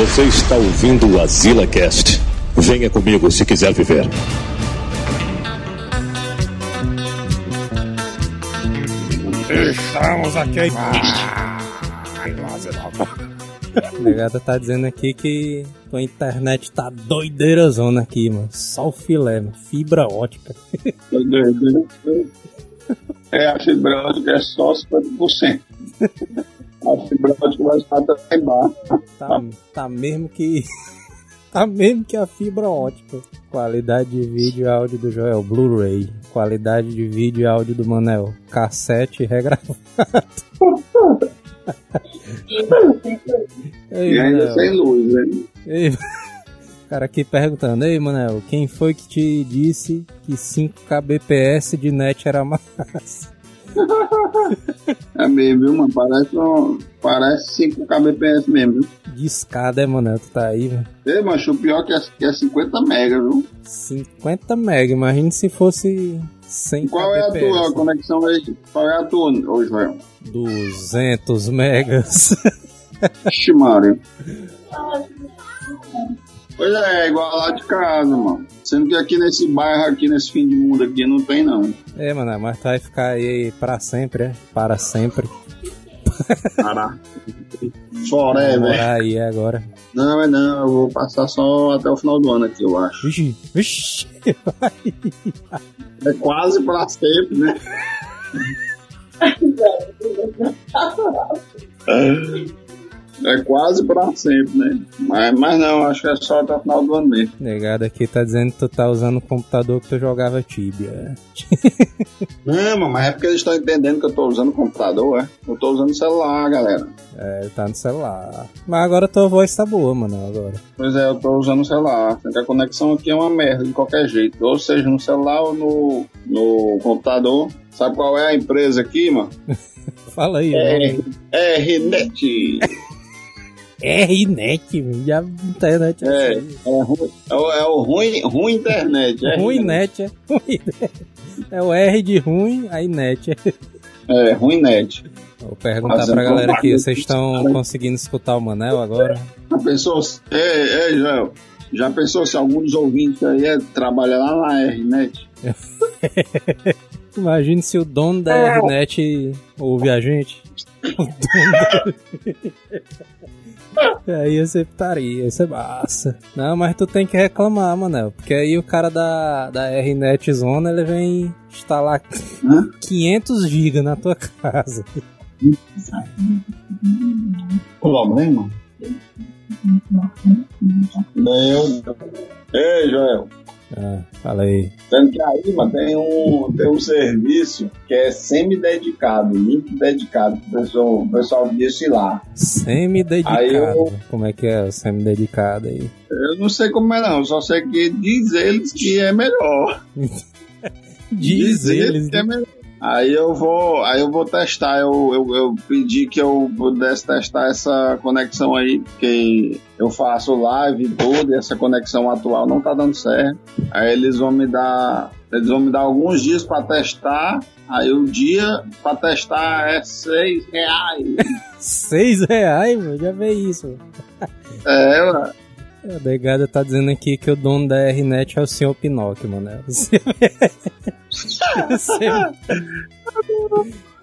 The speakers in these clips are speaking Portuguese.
Você está ouvindo o Azila Cast. Venha comigo se quiser viver. Estamos aqui. A negada tá dizendo aqui que tua internet tá doideira zona aqui, mano. Só o filé, mano. Fibra ótica. É, a fibra ótica é só 50%. A fibra ótica vai estar até embaixo. Tá, tá mesmo que. Tá mesmo que a fibra ótica. Qualidade de vídeo e áudio do Joel, Blu-ray. Qualidade de vídeo e áudio do Manel, cassete regravado. Ei, E ainda Manel. sem luz, né? Ei, o cara aqui perguntando, ei Manel, quem foi que te disse que 5 kbps de net era massa? É mesmo, viu, mano? Parece, um, parece 5 kbps mesmo, viu? De escada, é Manel, tu tá aí, velho. Ei, macho, o pior que é, que é 50 mega, viu? 50 mega, imagine se fosse 100 Qual é a kbps. tua conexão aí? Qual é a tua, ô Joel? 200 megas. Ixi, Mário. Pois é, é igual lá de casa, mano. Sendo que aqui nesse bairro, aqui nesse fim de mundo aqui, não tem não. é, mano, mas tu vai ficar aí pra sempre, é? Para sempre. Caraca. Forever. Morar aí agora. Não, é não, eu vou passar só até o final do ano aqui, eu acho. Vixe, vixe. É quase pra sempre, né? É quase pra sempre, né? Mas, mas não, acho que é só até o final do ano mesmo. Negado aqui tá dizendo que tu tá usando o computador que tu jogava Tibia. Não, mano, mas é porque eles estão entendendo que eu tô usando o computador, é? Eu tô usando o celular, galera. É, tá no celular. Mas agora tua voz tá boa, mano, agora. Pois é, eu tô usando o celular. A conexão aqui é uma merda de qualquer jeito. Ou seja, no celular ou no, no computador. Sabe qual é a empresa aqui, mano? Fala aí, É, mano. RNet. R-Net, já internet É, assim. é, é, o- é o ruim, ruim internet. É Ruim net, é ruim. É o R de ruim, aí net. É, ruim net. Vou perguntar Fazendo pra galera aqui, vocês estão conseguindo escutar o Manel agora? Já pensou? se- Ei, ei, Joel. Já pensou se algum dos ouvintes aí é, trabalha lá na RNet? Imagine se o dono da R-Net ouve a gente. O dono da... Aí ia ser putaria, ia ser massa. Não, mas tu tem que reclamar, Manel. Porque aí o cara da, da R-Net Zona, ele vem instalar Hã? 500 GB na tua casa. Problema? Eu. Ei, Joel. Ah, fala aí. Sendo que aí, mano, tem um, tem um serviço que é semi-dedicado, link dedicado pro pessoal, o pessoal disse lá. Semi-dedicado. eu- Como é que é o semi-dedicado aí? Eu não sei como é não, só sei que diz eles que é melhor. Diz eles. que é melhor. Aí eu vou, aí eu vou testar. Eu, eu, eu pedi que eu pudesse testar essa conexão aí, porque eu faço live tudo, e essa conexão atual não tá dando certo. Aí eles vão me dar, eles vão me dar alguns dias para testar. Aí o dia para testar é seis reais. 6 reais, mano. Já vê isso. É, mano. A negada tá dizendo aqui que o dono da RNet é o senhor Pinóquio, mano. Você... Você...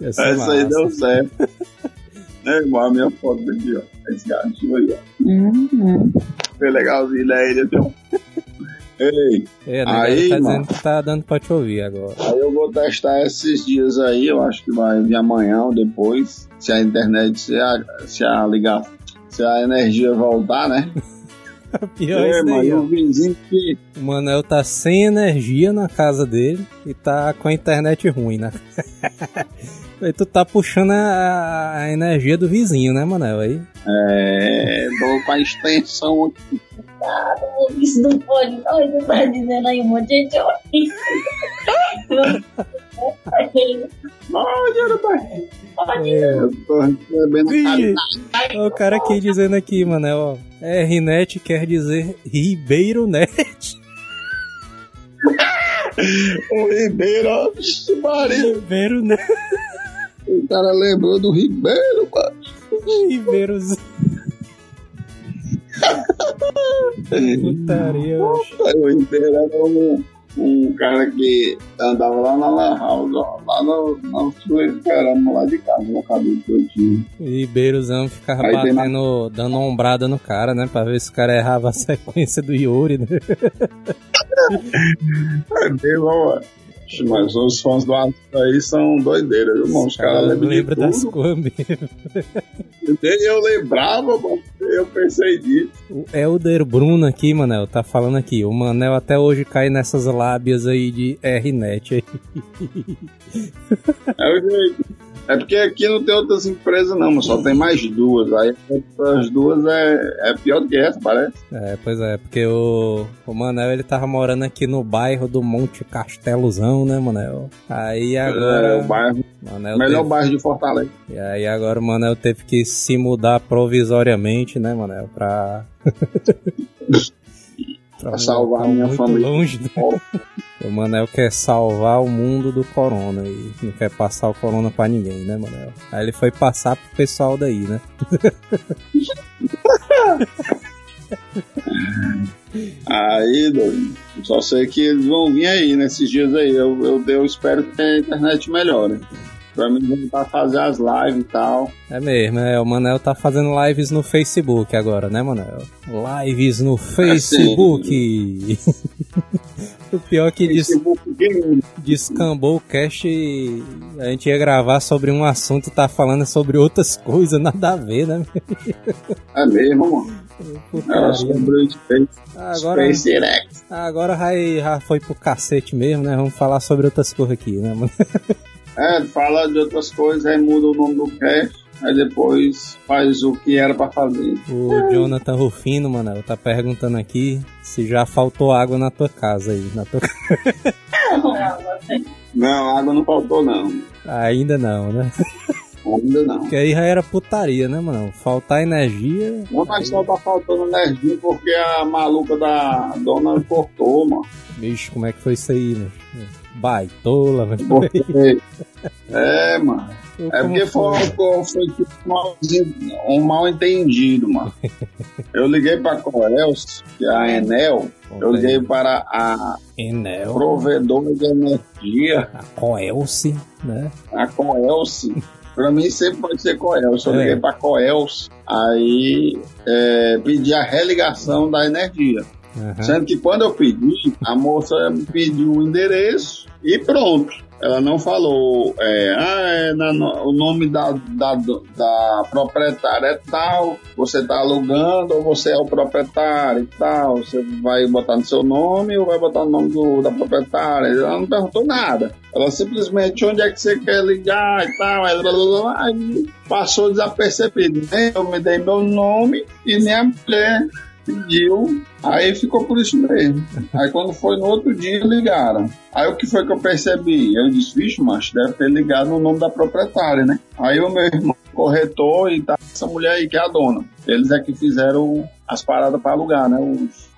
Essa aí deu certo. É igual a minha foto aqui, ó. Esse gatinho aí, ó. Foi legalzinho, né? Ele viu? Ei, É, Aí, tá mano. dizendo que tá dando pra te ouvir agora. Aí eu vou testar esses dias aí, eu acho que vai vir amanhã ou depois, se a internet, se a, se a ligar, se a energia voltar, né? Pior é, isso ó. o vizinho que. O Manel tá sem energia na casa dele e tá com a internet ruim, né? Aí tu tá puxando a, a energia do vizinho, né, Manel? Aí. É. Dou com a extensão aqui. Isso não pode. Olha, você tá dizendo aí um monte de gente. Olha, rapaz, É. eu tô recebendo Ih, a o cara aqui dizendo aqui, Manel, ó. RNet quer dizer Ribeiro Net. O Ribeiro, Maria, Ribeiro Net. o cara lembrou do Ribeiro, mano. Ribeiros. Putaria, oxe. Eu inteiro era um, um cara que andava lá na Lan House, ó, lá no, no caramba, lá de casa, no cabelo tinha. E Beiruzão ficava Aí batendo, dando uma ombrada no cara, né? Pra ver se o cara errava a sequência do Yuri, né? É mesmo, ó. Mas os fãs do Atlas aí são doideiras, viu, irmão? Os caras lembram de lembra das coisas eu lembrava, mano. Eu pensei nisso. O Elder Bruno aqui, Manel, tá falando aqui. O Manel até hoje cai nessas lábias aí de RNet. aí. É o jeito. É porque aqui não tem outras empresas, não, mas só tem mais duas. Aí as duas é, é pior do que essa, parece. É, pois é, porque o, o Manel ele tava morando aqui no bairro do Monte Castelozão, né, Manel? Aí agora. É, o bairro, Manel melhor teve- bairro de Fortaleza. E aí agora o Manel teve que se mudar provisoriamente, né, Manel? Pra. Pra salvar a minha muito família. longe, né? O Manel quer salvar o mundo do corona e não quer passar o corona pra ninguém, né, Manel? Aí ele foi passar pro pessoal daí, né? Aí, doido, só sei que eles vão vir aí nesses dias aí. Eu, eu, eu espero que a internet melhore. Pra mim voltar a fazer as lives e tal. É mesmo, é. O Manel tá fazendo lives no Facebook agora, né, Manel? Lives no Facebook! o pior é que des- Game. descambou o cast e a gente ia gravar sobre um assunto e tá falando sobre outras coisas, nada a ver, né? É mesmo, mano. Space, Agora, agora já, já foi pro cacete mesmo, né? Vamos falar sobre outras coisas aqui, né, mano? É, fala de outras coisas, aí muda o nome do cast. Aí depois faz o que era pra fazer. O Jonathan Rufino, mano, tá perguntando aqui se já faltou água na tua casa aí. Na tua... Não, água não faltou, não. Ainda não, né? Ainda não. Porque aí já era putaria, né, mano? Faltar energia. Não, mas só tá faltando energia porque a maluca da dona cortou, mano. Bicho, como é que foi isso aí, mano? Baitola, velho. É, mano. É Como porque foi, foi, foi tipo um mal- entendido, mano. Eu liguei pra Coelce, que é a Enel. Eu liguei para a Enel, provedora de energia, a Coelce, né? a Coelce. Pra mim sempre pode ser Coelce. Eu É. liguei pra Coelce, aí é, pedi a religação da energia. Aham. Sendo que quando eu pedi, a moça me pediu o endereço e pronto. Ela não falou, é, ah, é na o nome da, da, da proprietária é tal, você está alugando ou você é o proprietário e tal, você vai botar no seu nome ou vai botar no nome do, da proprietária. Ela não perguntou nada. Ela simplesmente, onde é que você quer ligar e tal, aí, blá, blá, blá, aí passou desapercebido. Nem eu me dei meu nome e nem a mulher pediu, aí ficou por isso mesmo. Aí quando foi no outro dia, ligaram. Aí o que foi que eu percebi? Eu disse, vixe, macho, deve ter ligado no nome da proprietária, né? Aí o meu irmão, corretor, e tá essa mulher aí que é a dona. Eles é que fizeram as paradas para alugar, né? Os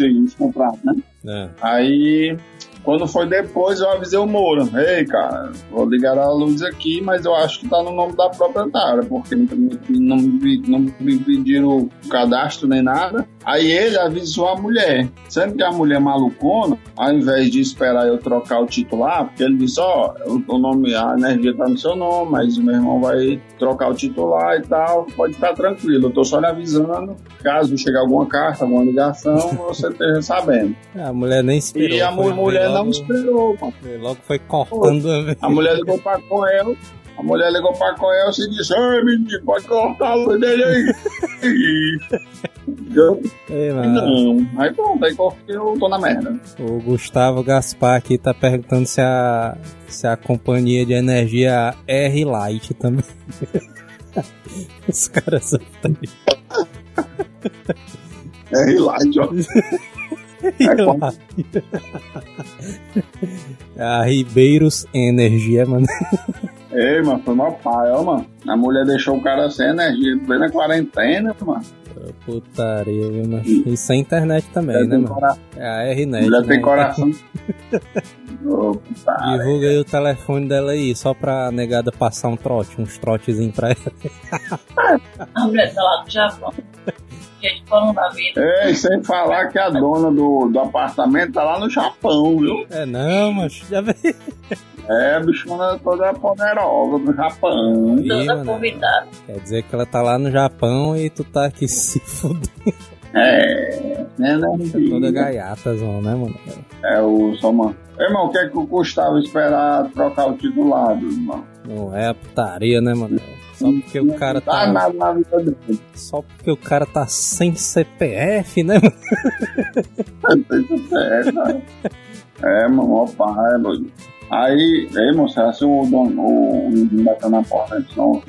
aí, os contratos, né? É. Aí, quando foi depois, eu avisei o Moura. Ei, cara, vou ligar a luz aqui, mas eu acho que tá no nome da proprietária, porque não, me- não me pediram o cadastro nem nada. Aí ele avisou a mulher. Sendo que a mulher malucona, ao invés de esperar eu trocar o titular, porque ele disse, ó, o, o nome, a energia tá no seu nome, mas o meu irmão vai trocar o titular e tal, pode ficar tranquilo. Eu tô só lhe avisando, caso chegar alguma carta, alguma ligação, você esteja sabendo. A mulher nem esperou. E a mulher foi não logo- esperou, mano. foi Logo foi cortando. A mulher ligou pra Coel, a mulher ligou pra Coel e disse, ei, menino, pode cortar a luz dele aí. Ei, mano. não. Aí pronto, aí cortei, eu tô na merda. O Gustavo Gaspar aqui tá perguntando se a, se a companhia de energia R Light também. Os caras são É relax, ó. É A Ribeiros Energia, mano. Ei, mano, foi mal pai, ó, mano. A mulher deixou o cara sem energia, bem na quarentena, mano. Putaria, viu, mano? E sem internet também, Mulher né, mano? cora- É a R-Net. mulher né? tem coração. Ô, puta, Divulga aí o telefone dela aí, só pra negada passar um trote, uns trotezinhos pra ela. A mulher tá lá do Japão. Da vida. Ei, sem falar que a dona do, do apartamento tá lá no Japão, viu? É não, mas já veio. É, a bichona toda poderosa do Japão. Ih, Toda mano. convidada. Quer dizer que ela tá lá no Japão e tu tá aqui se fudendo. É, né, né? Toda gaiatazão, né, mano? É o Soman. Irmão, o que é que custava esperar trocar o titulado, irmão? Não é a putaria, né, mano? Só porque o cara Não tá. na vida dele. Só porque o cara tá sem CPF, né, mano? É, cara. É, mano, ó pai, doido. Aí, ei, moço, será se o dono, o menino bateu na porta não?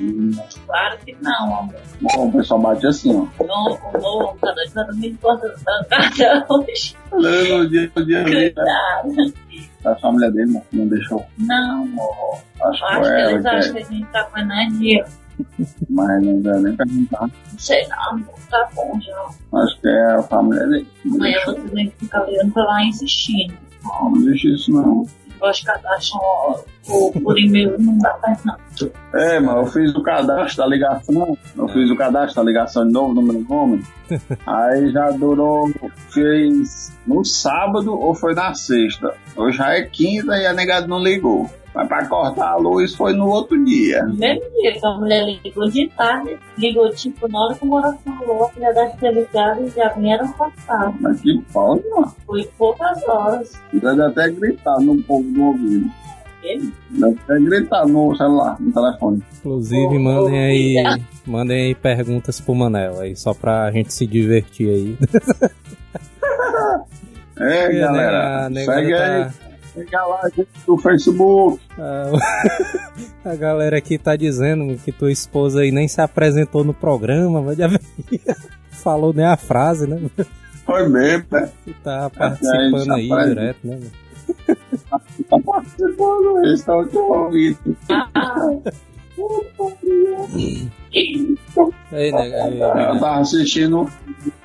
Claro que não, amor. Bom, o pessoal bate assim, ó. Não, não, cada dia não me importa da casa hoje. No dia, no dia, né? Cuidado. A família dele, mano, não deixou. Não, amor. Acho que Acho foi que ela, eles que acham é, que a gente tá com energia. Mas não deu nem perguntar. Não sei não. Tá bom já. Acho que é a família dele. Não Amanhã você tem que ficar ligando pra lá insistindo. Não, não deixa isso, não. Gosto de cadastro por, por e-mail, não dá pra não. É, mas eu fiz o cadastro da ligação. Eu fiz o cadastro da ligação de novo no meu nome. Aí já durou. Fez no sábado ou foi na sexta. Hoje já é quinta e a negada não ligou. Mas pra cortar a luz foi no outro dia. No mesmo dia que a mulher ligou de tarde, ligou tipo na hora que o louco, já deve ter ligado e já vieram passar. Mas que pau, mano. Foi poucas horas. Deve até gritar no povo do ouvido. Ele Deve até gritar no celular, no telefone. Inclusive, mandem aí. Mandem aí perguntas pro Manel aí, só pra gente se divertir aí. É, E a galera. a segue negada aí. A live do Facebook. Ah, a galera aqui tá dizendo que tua esposa aí nem se apresentou no programa, mas já falou nem a frase, né? Foi mesmo, né? Tá participando aí direto, né? Tá participando, eles estão te ouvindo. Aí, aí, Eu tava assistindo.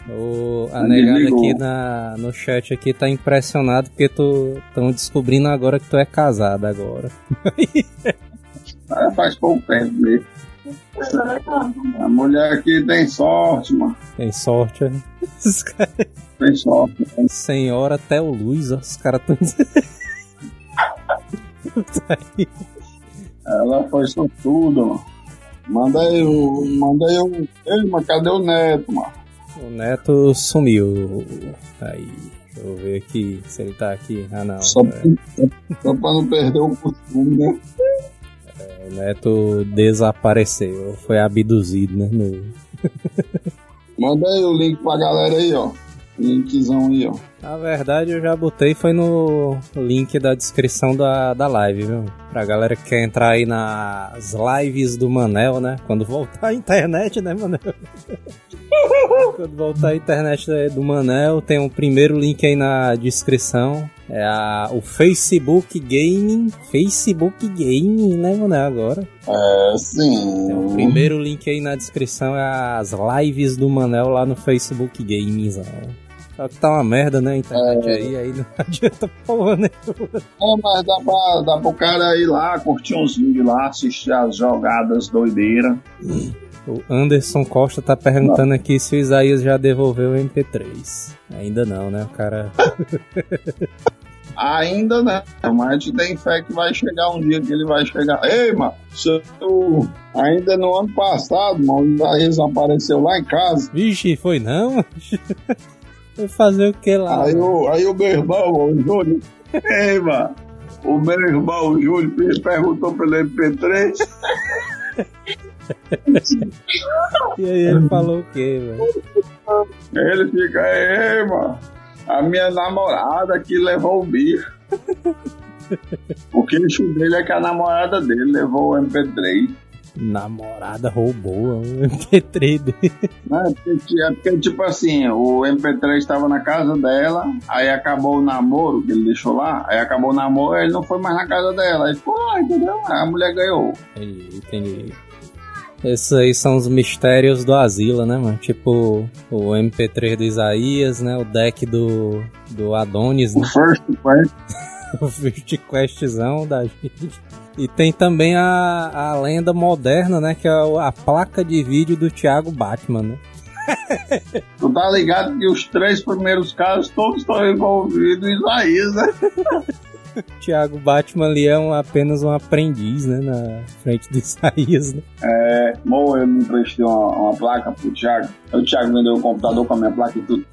o- a negada aqui na, no chat aqui tá impressionado porque tu estão descobrindo agora que tu é casado agora. Ah, Faz pouco tempo mesmo. A mulher aqui tem sorte, mano. Tem sorte, né? Caras- Tem sorte. Senhora até o Luiz, ó, os caras tão Tá aí. Ela foi sortuda, mano. Manda aí o. Manda aí o. Ei, mas cadê o neto, mano? O Neto sumiu. Aí, deixa eu ver aqui se ele tá aqui. Ah, não. Só, é, só pra não perder o costume, né? o Neto desapareceu. Foi abduzido, né? no- Manda aí o link pra galera aí, ó. Linkzão aí, ó. Na verdade, eu já botei foi no link da descrição da, da live, viu? Pra galera que quer entrar aí nas lives do Manel, né? Quando voltar a internet, né, Manel? Quando voltar a internet do Manel, tem o primeiro link aí na descrição. É a, o Facebook Gaming. Facebook Gaming, né, Manel? Agora. É, sim. É, o primeiro link aí na descrição é as lives do Manel lá no Facebook Gaming. Só que tá uma merda, né? A internet aí, aí não adianta porra, né? É, mas dá pra, dá pro cara ir lá, curtir uns vídeos lá, assistir as jogadas doideiras. O Anderson Costa tá perguntando aqui se o Isaías já devolveu o MP3. Ainda não, né? O cara. Ainda não, mas a gente tem fé que vai chegar um dia que ele vai chegar. Ei, mano, eu- ainda no ano passado, mano, o Isaías apareceu lá em casa. Vixe, foi não? Fazer o que lá? Aí o, aí o meu irmão, o Júlio, ei, mano, o meu irmão, o Júlio, per- perguntou pelo MP3. E aí ele falou o quê, velho? Ele fica, ei, mano, a minha namorada que levou o bicho. O queixo dele é que a namorada dele levou o MP3. Namorada roubou o MP3 dele. Né? Porque, é porque, tipo assim, o MP3 estava na casa dela, aí acabou o namoro que ele deixou lá, aí acabou o namoro ele não foi mais na casa dela. Aí ficou lá, entendeu? Aí a mulher ganhou. Entendi, entendi. Esses aí são os mistérios do Asila, né, mano? Tipo o MP3 do Isaías, né? O deck do, do Adonis, O né? First Quest, o First Questzão da gente. E tem também a, a lenda moderna, né? Que é a placa de vídeo do Thiago Batman, né? tu tá ligado que os três primeiros casos todos estão envolvidos em Isaías, né? Tiago Batman ali é um, apenas um aprendiz, né? Na frente do Isaías, né? É, bom, eu me emprestei uma, uma placa pro Thiago. O Thiago vendeu o computador com a minha placa e tudo.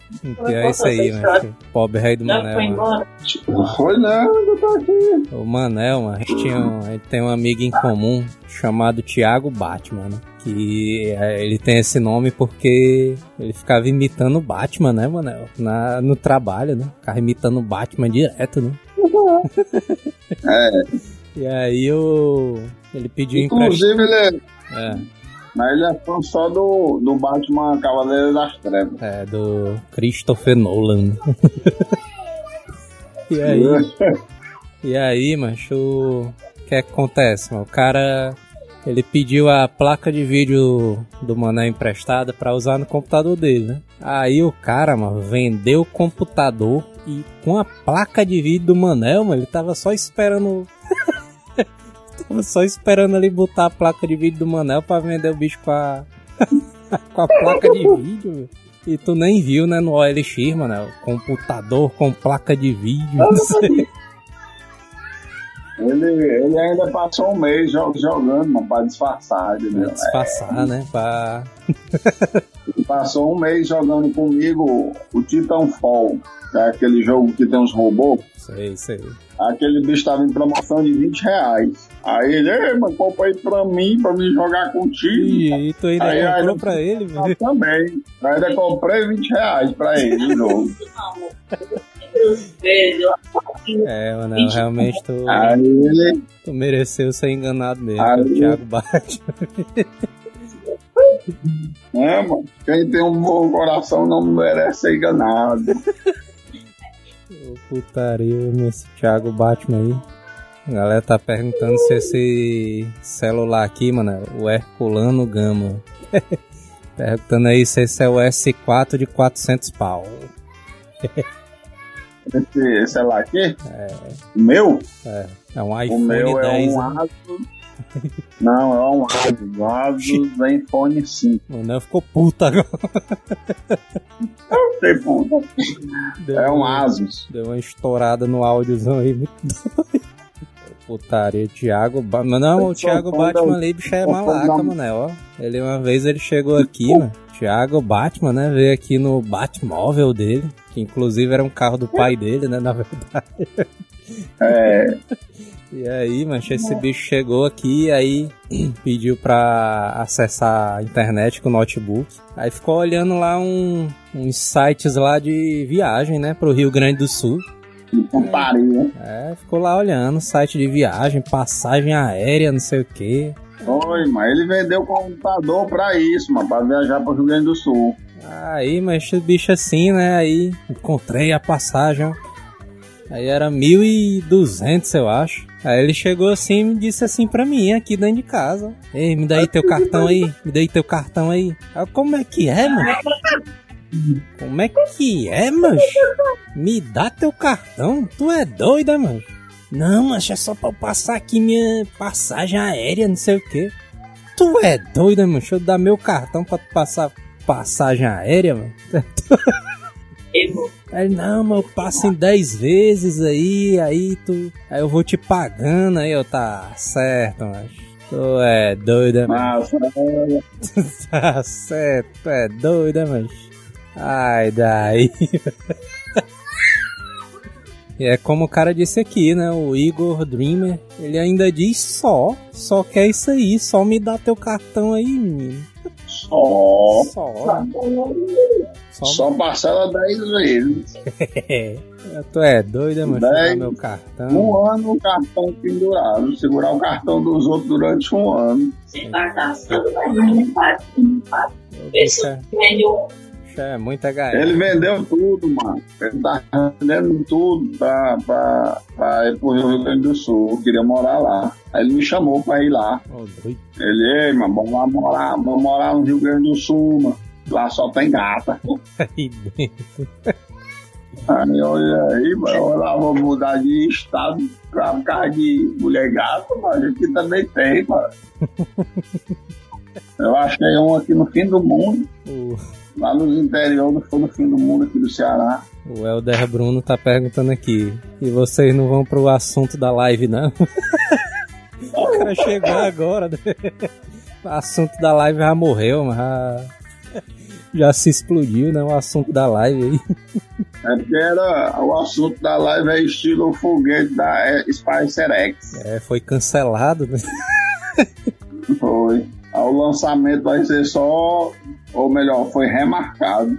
Que é isso aí, mano. Pobre rei do Já Manel. foi mano. embora. Não foi não, eu tô aqui. O Manel, mano, a gente, tinha um- a gente tem um amigo em comum chamado Tiago Batman, né? Que é, ele tem esse nome porque ele ficava imitando o Batman, né, Manel? Na, no trabalho, né? Ficava imitando o Batman direto, né? É, E aí o. Ele pediu empréstimo. inclusive ele é, É, mas ele é fã só do, do Batman Cavaleiro das Trevas. é, do Christopher Nolan. e aí. E aí, macho, o que acontece, mano? O cara, ele pediu a placa de vídeo do Manel emprestada pra usar no computador dele, né? Aí o cara, mano, vendeu o computador e com a placa de vídeo do Manel, mano, ele tava só esperando... tava só esperando ali botar a placa de vídeo do Manel pra vender o bicho com a... com a placa de vídeo. E tu nem viu, né, no OLX, mano, computador com placa de vídeo, não sei. Ele, ele ainda passou um mês jo- jogando, mano, pra disfarçar, Pra entendeu? disfarçar, né? Pra... Ele passou um mês jogando comigo o Titanfall, que é aquele jogo que tem uns robôs. Sei, sei. Aquele bicho tava em promoção de 20 reais. Aí ele, ei, mas compra aí pra mim, pra mim jogar contigo. E, e tu ainda Aí, aí, comprou pra ele, Eu velho? também. Eu ainda comprei 20 reais pra ele o jogo. Deus. É, mano, realmente tu, Aí ele, tu mereceu ser enganado mesmo, Aí- o Thiago Batman. né, mano? Quem tem um bom coração não merece ser enganado. Ô, Putaria, esse Thiago Batman aí. A galera tá perguntando se esse celular aqui, mano, é o Herculano Gama. perguntando aí se esse é o S4 de 400 pau. Esse, sei lá aqui, o meu, É, é um o iPhone meu é 10. um né? Asus. Não, é um Asus. Um Asus Zenfone 5. Mano, ficou puta agora. Sei, puta. Deu É um uma- Asus. Deu uma estourada no áudiozão aí, muito doido. Putaria, Thiago Batman. Não, o Thiago Batman ali, bicho é malaca, mano. Ó. Ele uma vez ele chegou aqui, mano. Thiago Batman, né? Veio aqui no Batmóvel dele. Que inclusive era um carro do pai dele, né? Na verdade. É, E aí, mas esse bicho chegou aqui aí pediu pra acessar a internet com o notebook. Aí ficou olhando lá um- uns sites lá de viagem, né? Pro Rio Grande do Sul. que putaria. É, ficou lá olhando, site de viagem, passagem aérea, não sei o que. Oi, mas ele vendeu o computador pra isso, mano, pra viajar pro Rio Grande do Sul. Aí, mas esse bicho assim, né? Aí encontrei a passagem. Aí era 1.200, eu acho. Aí ele chegou assim e disse assim pra mim, aqui dentro de casa. Ei, me dá aí teu cartão aí, me dá aí teu cartão aí. Aí, como é que é, mano? Como é que é, mancho? Me dá teu cartão? Tu é doida, mano? Não, mancho, é só pra eu passar aqui minha passagem aérea, não sei o que. Tu é doida, mancho? Deixa eu dar meu cartão pra tu passar passagem aérea, mano? Aí, não, mas eu passo em 10 vezes aí, aí tu. Aí eu vou te pagando, aí eu tá certo, mas. Tu é doida, mano. Mas, é, Tá certo, tu é doida, mas. Ai, daí. E é como o cara disse aqui, né? O Igor Dreamer, ele ainda diz só, só quer isso aí, só me dá teu cartão aí, menino. Só, Só. Só, só parcela 10 vezes. Tu é doida, dá Dez. meu cartão. Um ano o cartão pendurado. Segurar o cartão dos outros durante um ano. você tá gastando, mas não faz. Isso é, isso é muita gaia. Ele vendeu tudo, mano. Ele tá vendendo tudo pra, pra, pra ir pro Rio Grande do Sul. Eu queria morar lá. Aí ele me chamou pra ir lá. Doido. Ele, ei, mano, vamos lá morar, vamos morar no Rio Grande do Sul, mano. Lá só tem gata. Aí dentro. Aí olha aí, mano, eu lá vou mudar de estado pra ficar de mulher gata, mano. Aqui também tem, mano. Eu achei um aqui no fim do mundo. O, lá nos interior do, do fim do mundo aqui do Ceará. O Helder Bruno tá perguntando aqui. E vocês não vão pro assunto da live, não? o cara chegou agora. Né? O assunto da live já morreu, mas já, já se explodiu, né? O assunto da live aí. É porque era, o assunto da live é estilo foguete da é, Spicer X. É, foi cancelado, né? Foi. O lançamento vai ser só ou melhor, foi remarcado.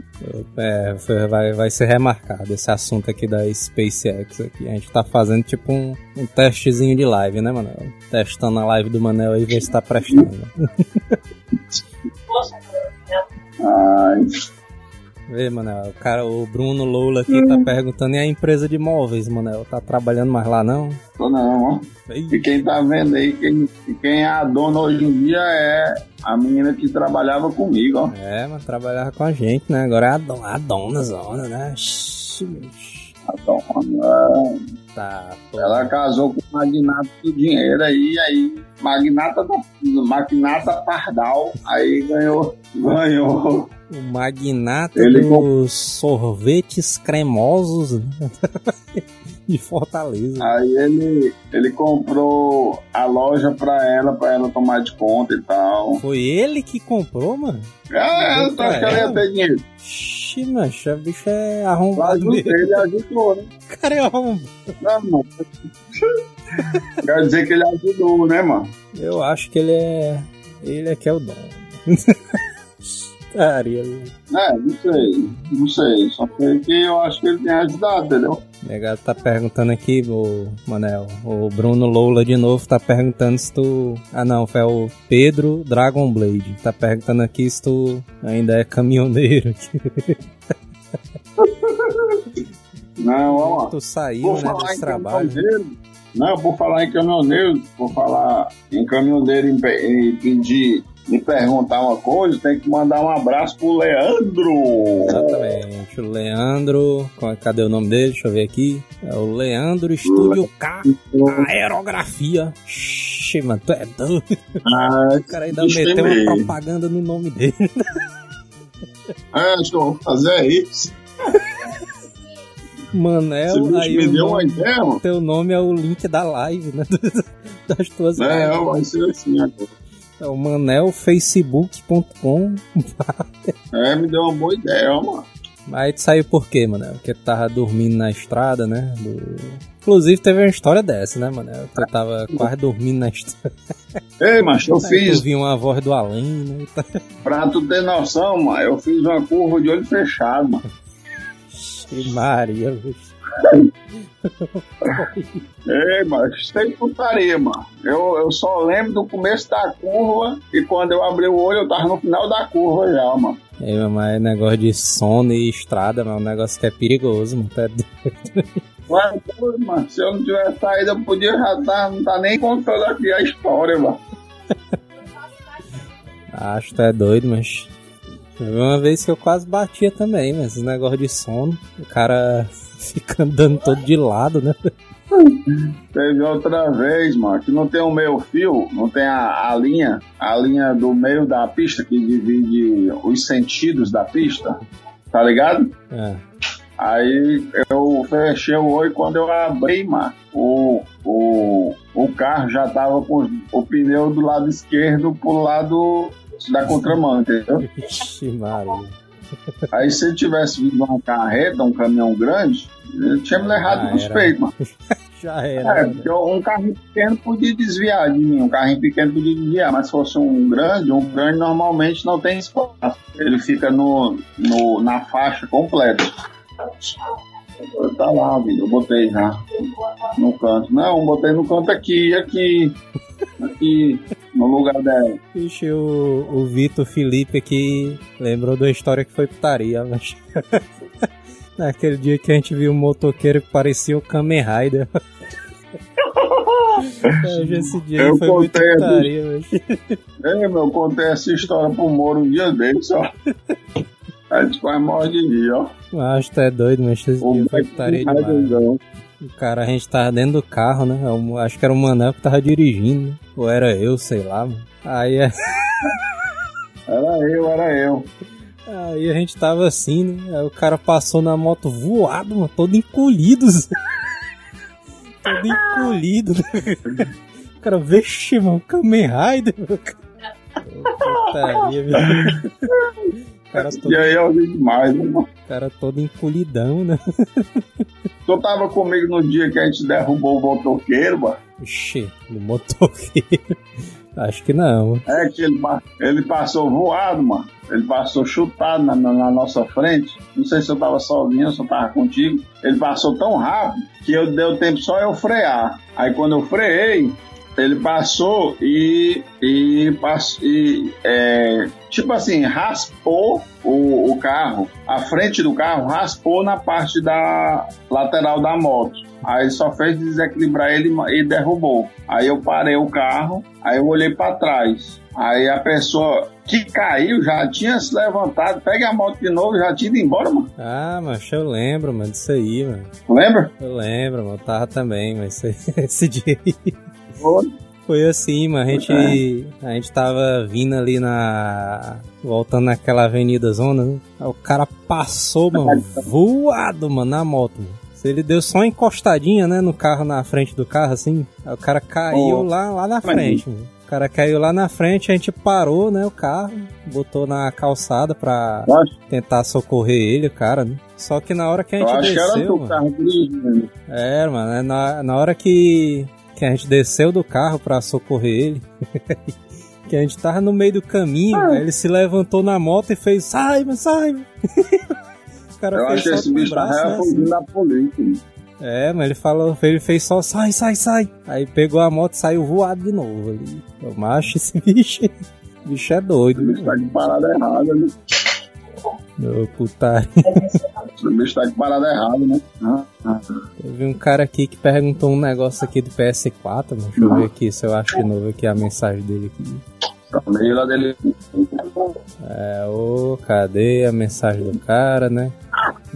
É, foi, vai, vai ser remarcado esse assunto aqui da SpaceX aqui. A gente tá fazendo tipo um, um testezinho de live, né, Manel? Testando a live do Manel aí, ver se tá prestando. Ai. Vê, Manel, o cara, o Bruno Loula aqui tá perguntando, e a empresa de móveis, Manel? Tá trabalhando mais lá, não? Tô não, ó. E quem tá vendo aí, quem, quem é a dona hoje em dia é a menina que trabalhava comigo, ó. É, mas trabalhava com a gente, né? Agora é a, dona, a dona zona, né? A dona. Tá, Ela casou com o magnata do dinheiro aí, aí magnata, da, magnata Pardal, aí ganhou, ganhou o magnata Ele dos comp... sorvetes cremosos de Fortaleza. Aí ele, ele comprou a loja pra ela, pra ela tomar de conta e tal. Foi ele que comprou, mano? É, eu acho que ela ia ter dinheiro. Xi, mancha, o bicho é arrombado mesmo. Ele ajudou, né? O cara é arrombado. Não, mano. Quer dizer que ele ajudou, né, mano? Eu acho que ele é... Ele é que é o dono. Ariel. É, não sei, não sei. Só sei que eu acho que ele tem ajudado, entendeu? Negado tá perguntando aqui, o Manel. O Bruno Loula de novo tá perguntando se tu. Ah não, foi o Pedro Dragon Blade. Tá perguntando aqui se tu ainda é caminhoneiro. não, vamos lá. Tu saiu, né, desse trabalho. Não, por falar em caminhoneiro, por falar em caminhoneiro e pedir me perguntar uma coisa, tem que mandar um abraço pro Leandro. Exatamente. O Leandro. Cadê o nome dele? Deixa eu ver aqui. É o Leandro Estúdio K. Aerografia. Xê, mano, tu é doido. Ah, o cara ainda meteu uma propaganda no nome dele. É, deixa eu fazer isso. Manel, aí me deu uma ideia, mano. Teu nome é o link da live, né? Das tuas É, vai ser assim agora. É o manelfacebook.com. é, me deu uma boa ideia, mano. Mas tu saiu por quê, Manel? Porque tu tava dormindo na estrada, né? Do... Inclusive teve uma história dessa, né, Manel? Tu tava quase dormindo na estrada. Ei, mas eu Aí fiz. Eu vi uma voz do além, né? pra tu ter noção, mano, eu fiz uma curva de olho fechado, mano. Maria, bicho. Ei, mas tem putaria, mano. Eu, eu só lembro do começo da curva e quando eu abri o olho eu tava no final da curva já, mano. Ei, mas é negócio de sono e estrada, mano, é um negócio que é perigoso, mano. Tá Mas, mano, se eu não tivesse saído, eu podia já estar, tá, não tá nem contando aqui a história, mano. Acho que é doido, mas. Uma vez que eu quase batia também, mas esse negócio de sono, o cara fica andando todo de lado, né? Teve outra vez, mano, que não tem o meio fio, não tem a, a, linha, a linha do meio da pista que divide os sentidos da pista, tá ligado? É. Aí eu fechei o olho quando eu abri, mano, o, o, o carro já tava com o pneu do lado esquerdo pro lado da contramão, entendeu? Ixi, Maria. Aí se ele tivesse vindo uma carreta, um caminhão grande, ele tinha me levado nos peitos, mano. Já era. É, porque um carrinho pequeno podia desviar de mim, um carrinho pequeno podia desviar, mas se fosse um grande, um grande normalmente não tem espaço. Ele fica no, no, na faixa completa. Tá lá, eu botei já no canto. Não, botei no canto aqui, aqui, aqui, no lugar dela. Ixi, o, o Vitor Felipe aqui lembrou da história que foi putaria, mas. Naquele dia que a gente viu um motoqueiro que parecia o Kamen Rider. Esse dia eu foi muito putaria, mas... É, meu, eu contei essa história pro Moro um dia desse, ó. A gente quase morre de rir, ó. Acho que tu é doido, mas esse o dia foi putaria demais. Cara, a gente tava dentro do carro, né? Eu, acho que era o Manel que tava dirigindo, né? Ou era eu, sei lá, mano. Aí é. Era eu, era eu. Aí a gente tava assim, né? Aí o cara passou na moto voado, mano, todo encolhido. todo encolhido. Né? O cara, vixe, mano, Kamen Rider. Putaria, meu. Cara todo... E aí eu vi demais, né, mano? O cara todo encolhidão, né? Tu tava comigo no dia que a gente derrubou o motoqueiro, mano? Ixi, no motoqueiro. Acho que não. É que ele, ele passou voado, mano. Ele passou chutado na, na, na, nossa frente. Não sei se eu tava sozinho ou se eu tava contigo. Ele passou tão rápido que eu deu tempo só eu frear. Aí quando eu freiei, ele passou e, e, e é, tipo assim, raspou o, o carro, a frente do carro raspou na parte da lateral da moto. Aí só fez desequilibrar ele e derrubou. Aí eu parei o carro, aí eu olhei para trás. Aí a pessoa que caiu já tinha se levantado, pega a moto de novo, já tinha ido embora, mano. Ah, mas eu lembro, mano, disso aí, mano. Lembra? Eu lembro, mano, eu tava também, mas esse dia aí. Foi assim, mano. A gente, a gente tava vindo ali na. Voltando naquela avenida zona, né? o cara passou, mano, voado, mano, na moto. Mano. Ele deu só uma encostadinha, né, no carro, na frente do carro, assim. Aí o cara caiu oh. lá, lá na frente, mano. O cara caiu lá na frente, a gente parou, né, o carro, botou na calçada pra tentar socorrer ele, o cara, né? Só que na hora que a gente Eu acho desceu, que era mano, carro dirigindo. É, mano, é na, na hora que que a gente desceu do carro para socorrer ele. que a gente tava no meio do caminho, ah. ele se levantou na moto e fez Simon, Simon. o cara Eu acho que esse bicho tá né, assim. na polícia. É, mas ele falou, ele fez só sai, sai, sai. Aí pegou a moto e saiu voado de novo ali. O macho, esse bicho, bicho é doido. O bicho tá de parada errada, né? Meu putaria. O bicho tá de parada errada, né? Ah, ah. Teve um cara aqui que perguntou um negócio aqui do PS4, mano. Deixa eu ver aqui se eu acho de novo aqui a mensagem dele aqui. Meio lá dele. É, ô, cadê a mensagem do cara, né?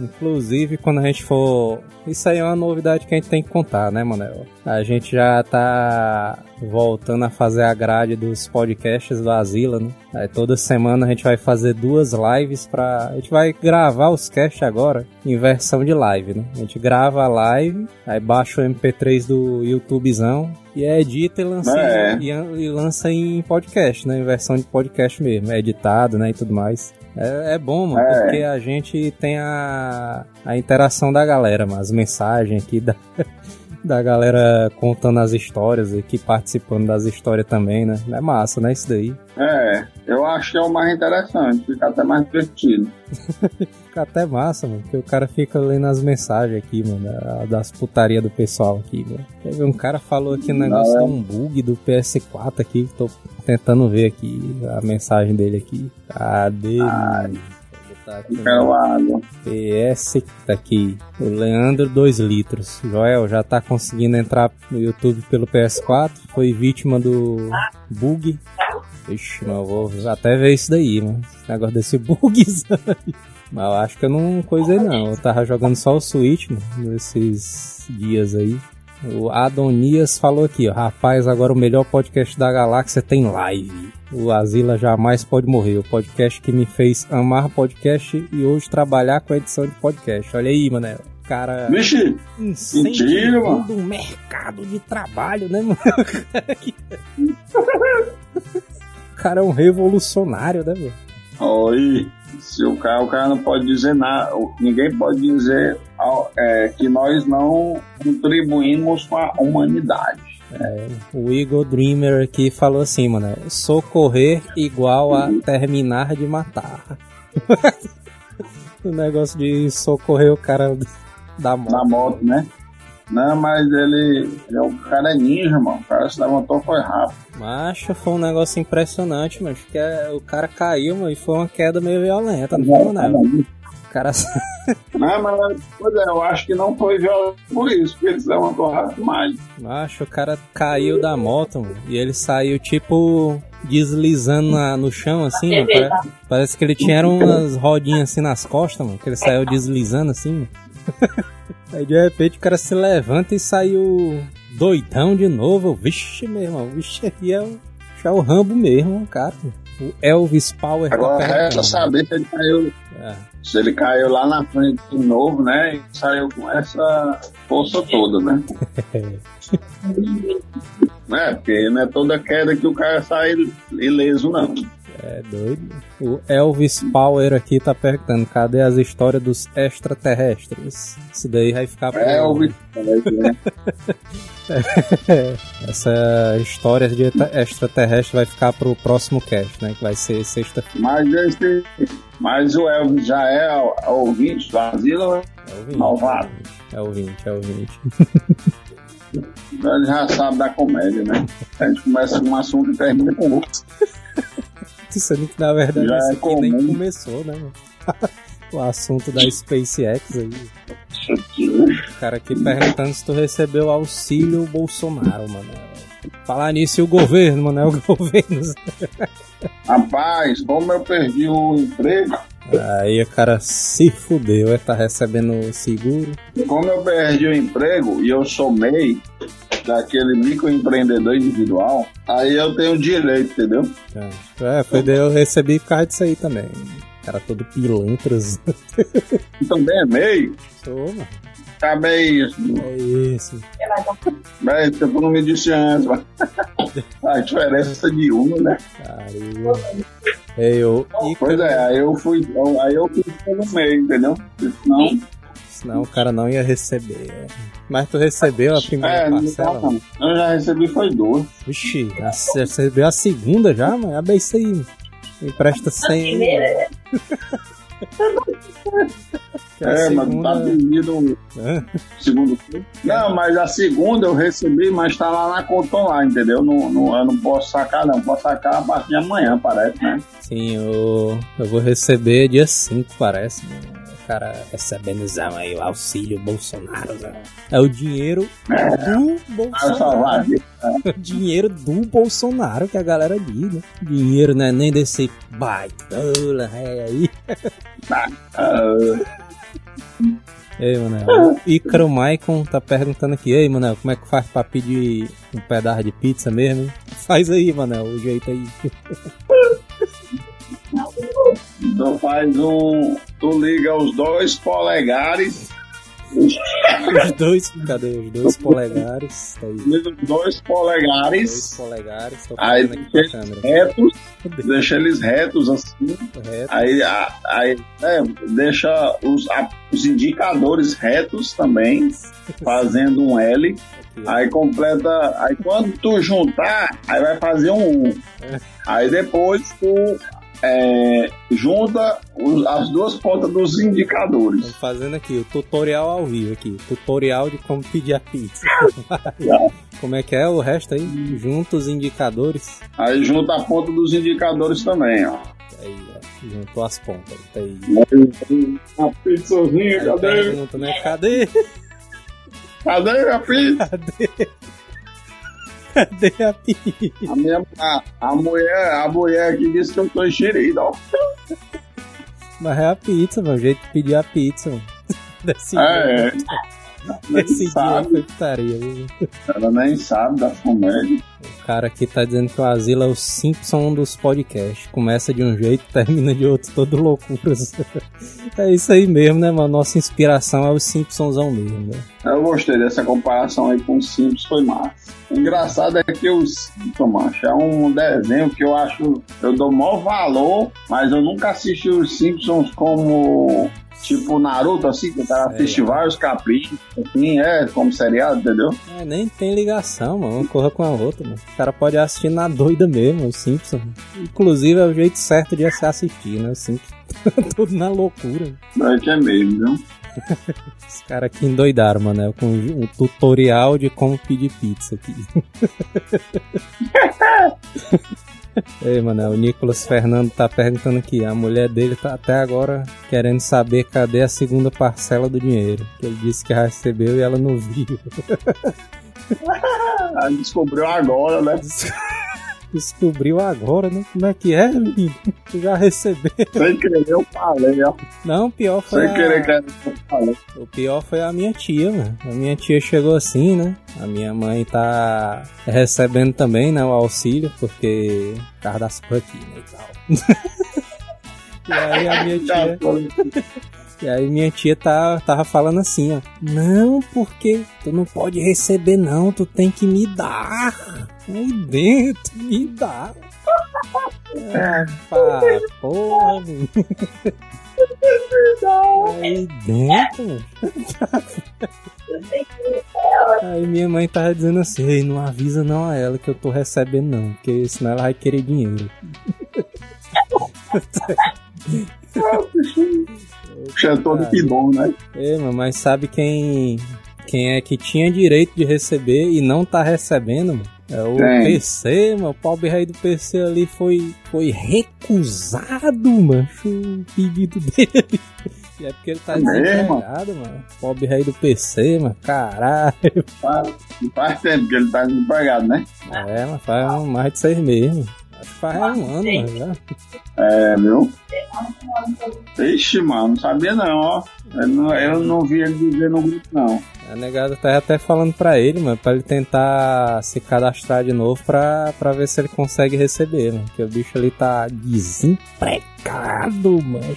Inclusive, quando a gente for. Isso aí é uma novidade que a gente tem que contar, né, Manel? A gente já tá voltando a fazer a grade dos podcasts do Asila, né? Aí toda semana a gente vai fazer duas lives pra. A gente vai gravar os casts agora em versão de live, né? A gente grava a live, aí baixa o MP3 do YouTubezão e é edita e lança, é. em, e, e lança em podcast, né? Em versão de podcast mesmo, é editado, né? E tudo mais. É, é bom, mano, é. porque a gente tem a, a interação da galera, mano, as mensagens aqui da, da galera contando as histórias aqui, participando das histórias também, né? É massa, né? Isso daí. É, eu acho que é o mais interessante, fica até mais divertido. fica até massa, mano, porque o cara fica lendo as mensagens aqui, mano, das putarias do pessoal aqui, mano. Teve um cara falou aqui um negócio de um bug do PS4 aqui, tô tentando ver aqui a mensagem dele aqui. Cadê? Ai. Aqui, quero água. PS tá aqui. O Leandro 2 litros. Joel já tá conseguindo entrar no YouTube pelo PS4. Foi vítima do bug. Ixi, mas eu vou até ver isso daí, mano. Esse negócio desse bug. mas eu acho que eu não coisei não. Eu tava jogando só o Switch, mano, nesses dias aí. O Adonias falou aqui, ó. Rapaz, agora o melhor podcast da galáxia tem live. O Azila jamais pode morrer. O podcast que me fez amar podcast e hoje trabalhar com a edição de podcast. Olha aí, mané. Cara. Vixe! Mentira, mano. do mercado de trabalho, né, mano? o cara é um revolucionário, né, velho? Oi. Se o cara, o cara não pode dizer nada, ninguém pode dizer é, que nós não contribuímos com a humanidade. É, o Eagle Dreamer aqui falou assim, mano, socorrer igual a terminar de matar. o negócio de socorrer o cara da moto. Da moto, né? Não, mas ele, ele é um cara ninja, mano. O cara se levantou foi rápido. Macho, foi um negócio impressionante, mas que é, o cara caiu, mano, e foi uma queda meio violenta, não foi, né? O cara. não, mas pois é, eu acho que não foi violento por isso, porque ele se levantou rápido demais. Macho, o cara caiu da moto, mano, e ele saiu tipo deslizando na, no chão, assim, mano, parece, parece, que ele tinha umas rodinhas assim nas costas, mano, que ele saiu deslizando assim, mano. Aí de repente o cara se levanta e saiu doidão de novo. Vixe, meu irmão, vixe, aqui é o, é o Rambo mesmo, cara. O Elvis Power Agora tá resta perguntando. saber se ele caiu, É. se ele caiu lá na frente de novo, né? E saiu com essa força toda, né? É, porque não é toda queda que o cara sai ileso, não. É doido. O Elvis Power aqui tá perguntando: cadê as histórias dos extraterrestres? Isso daí vai ficar pro- o né? Essa história de extraterrestre vai ficar pro próximo cast, né? Que vai ser sexta. Mas, esse, mas o Elvis já é o ouvinte do Asilo? É o 20. Malvado. É o 20, é o 20. ele já sabe da comédia, né? A gente começa com um assunto e termina com outro. Sendo que na verdade Já isso é aqui nem comum. começou, né? o assunto da SpaceX aí. O cara aqui perguntando se tu recebeu auxílio Bolsonaro, mano. Falar nisso e o governo, mano. É o governo. Rapaz, como eu perdi o emprego, Aí o cara se fudeu, é tá recebendo seguro. como eu perdi o emprego e eu sou MEI daquele microempreendedor individual, aí eu tenho direito, entendeu? É, foi daí eu recebi por causa disso aí também. Cara todo pilantras. Também é MEI, Sou, mano. acabei É isso. Mas que tu não me disse antes, mas... a diferença de uma, né? Caramba. Ei, ô, Pois é, aí eu fui, eu- aí eu fui no meio, entendeu? Senão, senão o cara não ia receber. é. Mas tu recebeu a primeira é, não parcela? não. Eu já recebi foi duas. Vixe, a- você recebeu a segunda já, mano? É bem isso aí. Me empresta 100 aí. Primeira, a É, mas segunda- tá pedido Hã? segundo filho. Não, mas a segunda eu recebi, mas tá lá na conta online, entendeu? Não, não, eu não posso sacar, não. Posso sacar a partir de amanhã, parece, né? Sim, eu, eu vou receber dia 5, parece. mano. Cara recebendo já aí o auxílio Bolsonaro. né? É o dinheiro do. Bolsonaro. O dinheiro do Bolsonaro que a galera diz, né? Dinheiro não é nem desse baitola, é aí. Ah, Ei, Manel. Icaro Maicon tá perguntando aqui, ei, Manel, como é que faz pra pedir um pedaço de pizza mesmo? Faz aí, Manel, o jeito aí. então faz um. Tu liga os dois polegares. Os dois, cadê? Os dois polegares. Tá os dois Dois polegares polegares. Tô Aí deixa câmera. retos, deixa eles retos assim. Reto. Aí, aí é, deixa os, os indicadores retos também, fazendo um L. Aí completa. Aí quando tu juntar, aí vai fazer um U. Aí depois tu é, junta as duas pontas dos indicadores. Fazendo aqui o tutorial ao vivo aqui. Tutorial de como pedir a pizza. como é que é o resto aí? Junta os indicadores. Aí junta a ponta dos indicadores também, ó. Aí, ó. Juntou as pontas. Tá aí. Uma pizzazinha, Aí cadê? pergunta, né? Cadê? Cadê a pizza? Cadê? Cadê a pizza? A, minha, a, a mulher, a mulher aqui disse que eu tô enxerido, ó. Mas é a pizza, mano. O jeito de pedir a pizza, mano. Desse É, dia. Nem Esse dia foi putaria, viu? ela nem sabe da comédia. O cara aqui tá dizendo que o Asilo é o Simpson dos podcasts. Começa de um jeito, termina de outro, todo loucuras. É isso aí mesmo, né, mano? Nossa inspiração é o Simpsonzão mesmo, né? Eu gostei dessa comparação aí com o Simpsons, foi massa. O engraçado é que o Simpsons, macho, é um desenho que eu acho, eu dou maior valor, mas eu nunca assisti os Simpsons como, tipo, Naruto, assim, que o cara assiste vários capítulos, assim, é, como seriado, entendeu? É, nem tem ligação, mano. Uma corra com a outra, mano. O cara pode assistir na doida mesmo, o Simpson. Inclusive é o jeito certo de se assistir, né? O Simpson. Tudo na loucura. É que é mesmo, viu? Os caras aqui endoidaram, mano. É com um tutorial de como pedir pizza aqui. Ei, mano, o Nicolas Fernando tá perguntando aqui. A mulher dele tá até agora querendo saber cadê a segunda parcela do dinheiro. Que ele disse que recebeu e ela não viu. Aí descobriu agora, né? Descobriu agora, né? Como é que é, menino? Tu já recebeu? Sem querer eu falei, ó. Não, pior foi Sem querer a... que falou. O pior foi a minha tia, mano. A minha tia chegou assim, né? A minha mãe tá recebendo também, né, o auxílio, porque por causa das aqui, né, e tal. e aí a minha tia... E aí minha tia tá, tava falando assim, ó. Não, porque tu não pode receber não, tu tem que me dar. Aí dentro, me dá. É, pá, porra. Aí dentro. Aí minha mãe tava dizendo assim, Ei, não avisa não a ela que eu tô recebendo não, porque senão ela vai querer dinheiro. Chantou do Pidon, né? É, mas sabe quem quem é que tinha direito de receber e não tá recebendo, mano? É o Quem? PC, mano. O pobre rei do PC ali foi, foi recusado, mano, o pedido dele. E é porque ele tá É mesmo? desempregado, mano. Pobre rei do PC, mano. Caralho. Faz, faz tempo que ele tá desempregado, né? É, mas faz mais de seis meses, mano. Acho que faz um ano, mano, já. É, viu? Ixi, mano, não sabia não, ó. Eu não, eu não vi ele dizer no grupo, não. A negada tá até falando pra ele, mano, pra ele tentar se cadastrar de novo pra, pra ver se ele consegue receber, mano. Porque o bicho ali tá desempregado, mano.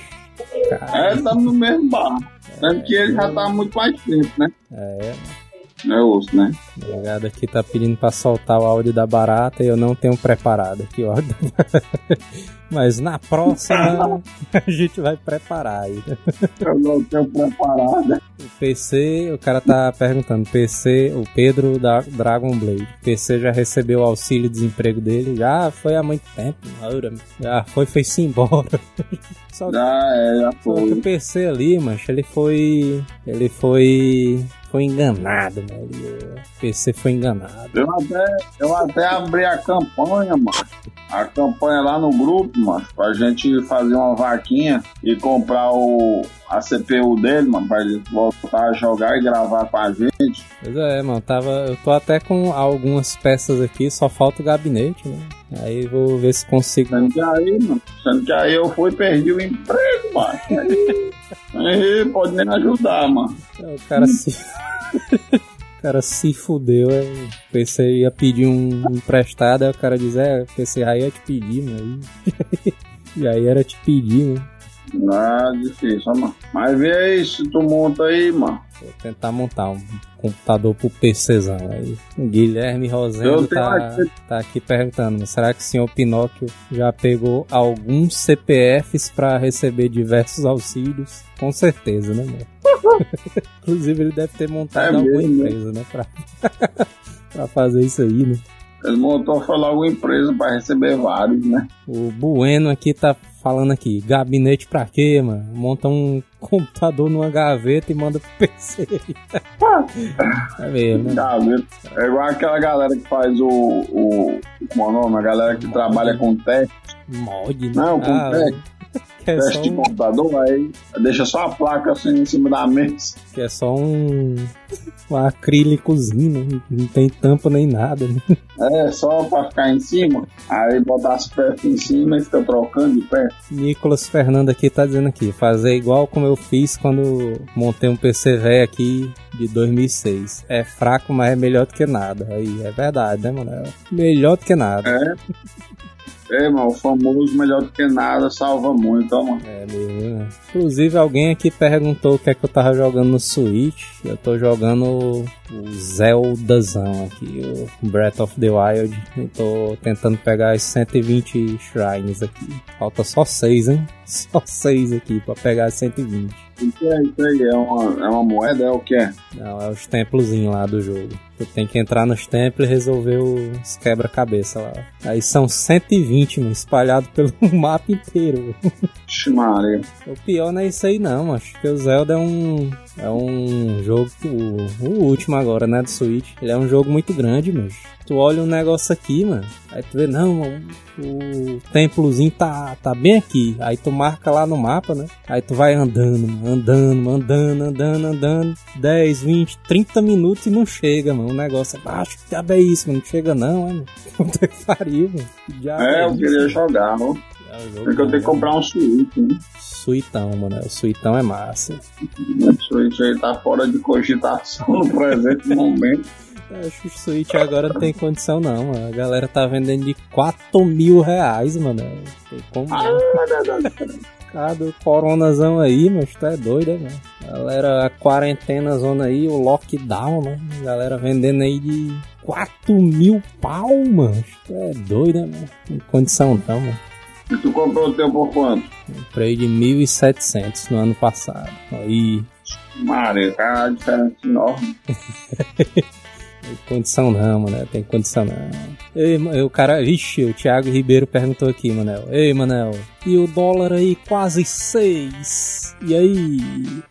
É, estamos no mesmo bar. Tanto que ele já tá muito mais tempo, né? É, É osso, né? negada aqui tá pedindo pra soltar o áudio da barata e eu não tenho preparado aqui o áudio da barata. Mas na próxima a gente vai preparar aí. Eu não tenho preparado. O PC, o cara tá perguntando, PC, o Pedro da Dragon Blade, PC já recebeu o auxílio desemprego dele? Já foi há muito tempo, já foi, foi-se embora. Só que, Já é, já só que o foi. PC ali, mancha, ele foi, ele foi, foi enganado, né? Ele- O PC foi enganado. Eu até, eu até abri a campanha, mano. A campanha lá no grupo, mano, pra gente fazer uma vaquinha e comprar o, a CPU dele, mano, pra ele voltar a jogar e gravar com a gente. Pois é, mano, tava, eu tô até com algumas peças aqui, só falta o gabinete, né? Aí vou ver se consigo Sendo que aí, mano, sendo que aí eu fui e perdi o emprego, mano. Aí, pode nem ajudar, mano. É, O cara se. o cara se fudeu. O PC ia pedir um emprestado, aí o cara diz, é, PC aí ia te pedir, mano. E aí era te pedir, né? Não é difícil, mano. Mas vê aí se tu monta aí, mano. Vou tentar montar um computador pro PCzão. Aí Guilherme Rosendo tá, aqui- tá aqui perguntando: será que o senhor Pinóquio já pegou alguns CPFs pra receber diversos auxílios? Com certeza, né, mano? Inclusive, ele deve ter montado É alguma mesmo, né? empresa, né? Pra, pra fazer isso aí, né? Ele montou, foi logo uma empresa pra receber vários, né? O Bueno aqui tá falando aqui, gabinete pra quê, mano? Monta um computador numa gaveta e manda pro PC. é mesmo, né? É igual aquela galera que faz o. o como é o nome? A galera que trabalha com teste, Mod, né? Não, com ah, teste. É, só teste de um, computador, aí deixa só a placa assim em cima da mesa. que é só um, um acrílicozinho, né? não tem tampa nem nada, né? É, só pra ficar em cima. Aí botar as peças em cima e fica trocando de pé. Nicolas Fernando aqui tá dizendo aqui, fazer igual como eu fiz quando montei um PC velho aqui de 2006. É fraco, mas é melhor do que nada. Aí, é verdade, né, mano? Melhor do que nada. É. É, mano, o famoso melhor do que nada salva muito, ó, mano. É mesmo, né? Inclusive, alguém aqui perguntou o que é que eu tava jogando no Switch. Eu tô jogando o Zeldazão aqui, o Breath of the Wild. Eu tô tentando pegar as 120 shrines aqui. Falta só 6, hein? Só 6 aqui pra pegar as 120. O que é isso aí? É uma, é uma moeda? É o que é? Não, é os templozinhos lá do jogo. Tu tem que entrar nos templos e resolver os quebra-cabeça lá. Aí são 120, mano, espalhados pelo mapa inteiro. Vixe, Maria. O pior não é isso aí não, acho que o Zelda é um é um jogo o, o último agora, né, do Switch. Ele é um jogo muito grande, mas tu olha um negócio aqui, mano. Aí tu vê, não, mano, o templozinho tá tá bem aqui. Aí tu marca lá no mapa, né? Aí tu vai andando, mano, andando, andando, andando, andando, 10, 20, 30 minutos e não chega, mano. O negócio é baixo, que diabo é isso, mano? Não chega não, é, mano. Puta que pariu, mano. Que diabo É, eu isso, queria jogar, ó. É É jogo que eu tenho que comprar um Switch, né? Suitão, mano. O Suitão é massa. O Switch aí tá fora de cogitação no presente momento. Acho que o Switch agora não tem condição, não. mano. A galera tá vendendo de 4 mil reais, mano. Tem como. Ah, Cada coronazão aí, mas tu é doido, né, mano? Galera, a quarentena zona aí, o lockdown, né? Galera vendendo aí de 4 mil pau, mano. Tu é doido, né, mano? Tem condição não, mano. E tu comprou o teu por quanto? Comprei de 1.700 no ano passado. Aí, Maria, tá uma diferença enorme. tem condição não, mano. Tem condição não. Ei, o cara, vixe, o Thiago Ribeiro perguntou aqui, Manel. Ei, Manel, e o dólar aí quase 6? E aí?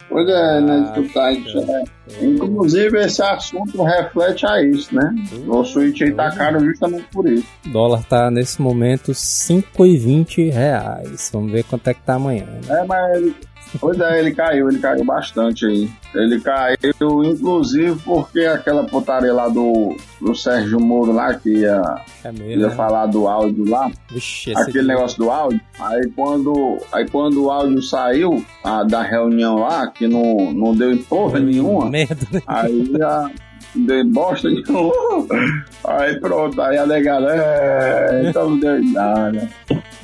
Pois é, né? Tu tá, é. Inclusive, esse assunto reflete a isso, né? O Switch aí tá caro justamente por isso. O dólar tá nesse momento 5,20 reais. Vamos ver quanto é que tá amanhã. né? É, mas pois é, ele caiu, ele caiu bastante aí. Ele caiu, inclusive, porque aquela putaria lá do, do Sérgio Moro lá, que ia, É mesmo, ia né? falar do áudio lá, Vixe, aquele negócio do áudio, aí quando, aí quando o áudio saiu ah, da reunião lá, que não, não deu em porra nenhuma, Merda, né? Aí já dei bosta de novo. Aí pronto, aí a negada, é, então não deu nada.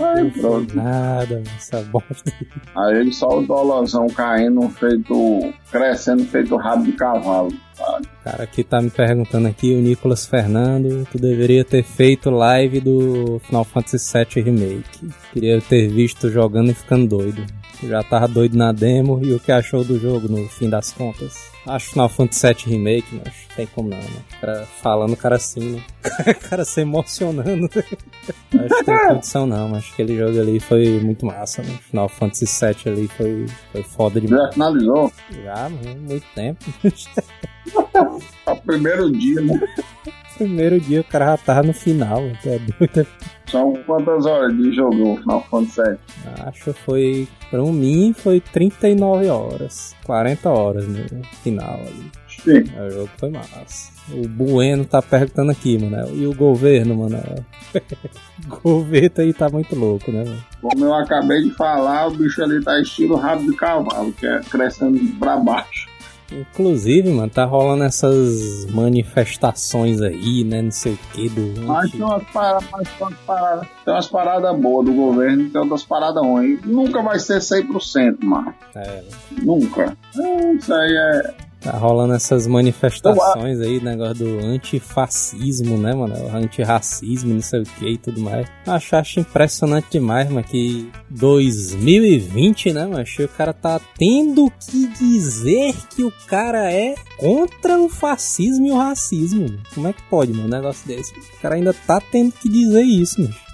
Aí Não pronto. nada, essa bosta. Aí só o dólarzão caindo, feito, crescendo, feito rabo de cavalo. sabe? Cara aqui tá me perguntando aqui, o Nicolas Fernando, tu deveria ter feito live do Final Fantasy VII Remake. Queria ter visto jogando e ficando doido. Tu já tava doido na demo e o que achou do jogo no fim das contas? Acho Final Fantasy VII Remake, mas não tem como não, mano. O cara falando, o cara assim, né? O cara se emocionando. Acho que tem condição não, mas aquele jogo ali foi muito massa, né? Final Fantasy VII ali foi, foi foda demais. Já finalizou. Já, muito tempo. É o primeiro dia, né? Primeiro dia o cara já tava no final, até doido. São quantas horas de jogo Final Fantasy VII? Acho que foi, pra mim, foi 39 horas, 40 horas no final ali. Sim. O jogo foi massa. O Bueno tá perguntando aqui, mano. E o governo, mano? o governo aí tá muito louco, né, mano? Como eu acabei de falar, o bicho ali tá estilo rabo de cavalo, que é crescendo pra baixo. Inclusive, mano, tá rolando essas manifestações aí, né? Não sei o que, do. Mas tem umas paradas, mas tem umas paradas, tem umas paradas boas do governo tem outras paradas ruins. Nunca vai ser 100%, mano. É, Nunca. Isso aí é. Tá rolando essas manifestações aí, negócio do antifascismo, né, mano? Antirracismo, não sei o que e tudo mais. Acho, acho impressionante demais, mano, que 2020, né, mano? O cara tá tendo que dizer que o cara é contra o fascismo e o racismo. mano. Como é que pode, mano, um negócio desse? O cara ainda tá tendo que dizer isso, mano.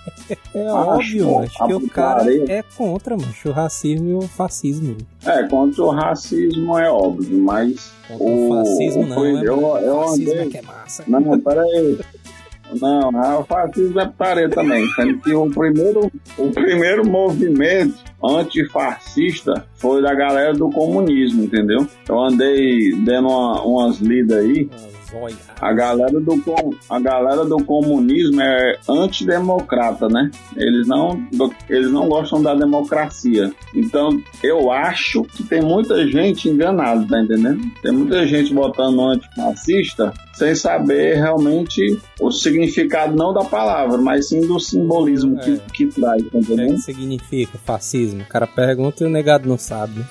É óbvio, pô, mano, que o cara é contra, mano, o racismo e o fascismo. É, contra o racismo é óbvio, mas. Contra o, O- fascismo o- não, é, eu- eu o fascismo andei- é que é massa. Não, peraí. Não, não, o fascismo é putaria também. Sendo que o primeiro, o primeiro movimento antifascista foi da galera do comunismo, entendeu? Eu andei dando uma- umas lidas aí. A galera, do, a galera do comunismo é antidemocrata, né? Eles não, eles não gostam da democracia. Então, eu acho que tem muita gente enganada, tá entendendo? Tem muita gente botando antifascista sem saber realmente o significado, não da palavra, mas sim do simbolismo que, É. que traz, tá O que, é que entendendo? significa fascismo? O cara pergunta e o negado não sabe.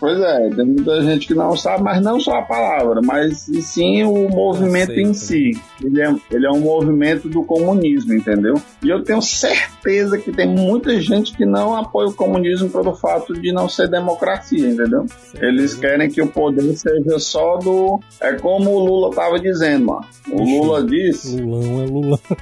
Pois é, tem muita gente que não sabe, mas não só a palavra, mas sim o movimento em si. Ele é, ele é um movimento do comunismo, entendeu? E eu tenho certeza que tem muita gente que não apoia o comunismo pelo fato de não ser democracia, entendeu? Eles querem que o poder seja só do. É como o Lula estava dizendo, mano. O. Lula disse. Lulão é Lulão.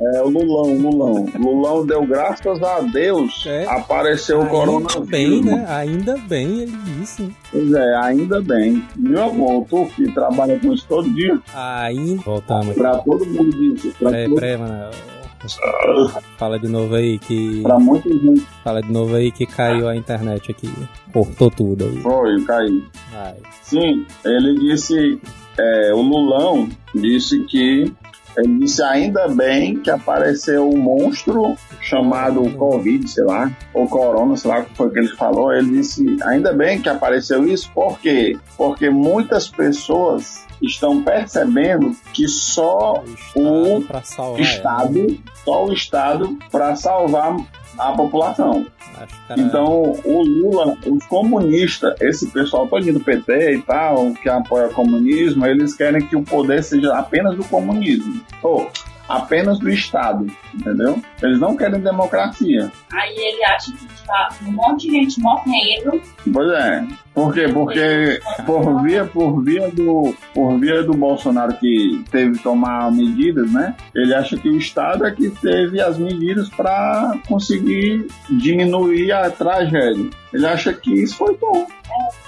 É, o Lulão, Lulão. Lulão deu graças a Deus, É. apareceu o Ainda coronavírus. bem, mano. né? Ainda bem ele disse. Pois é, ainda bem. Meu amor, tu que trabalha com isso todo dia, Ainda. Voltamos pra todo mundo disso. Pra, Peraí, todo- peraí, mano. Fala de novo aí que. pra muita gente Fala de novo aí que caiu a internet aqui. Cortou tudo aí. foi, caiu. Vai. Sim, ele disse, é, o Lulão disse que Ele disse ainda bem que apareceu um monstro chamado Covid, sei lá, ou Corona, sei lá o que foi que ele falou. Ele disse ainda bem que apareceu isso, por quê? Porque muitas pessoas estão percebendo que só o Estado salvar Estado, só o Estado para salvar a população. Então, o Lula, os comunistas, esse pessoal todo do PT e tal, que apoia o comunismo, eles querem que o poder seja apenas do comunismo. Ou apenas do Estado, entendeu? Eles não querem democracia. Aí ele acha que tá um monte de gente morrendo. Pois é. Por quê? Porque por via, por via do, por via do Bolsonaro que teve que tomar medidas, né? Ele acha que o Estado é que teve as medidas para conseguir diminuir a tragédia. Ele acha que isso foi bom.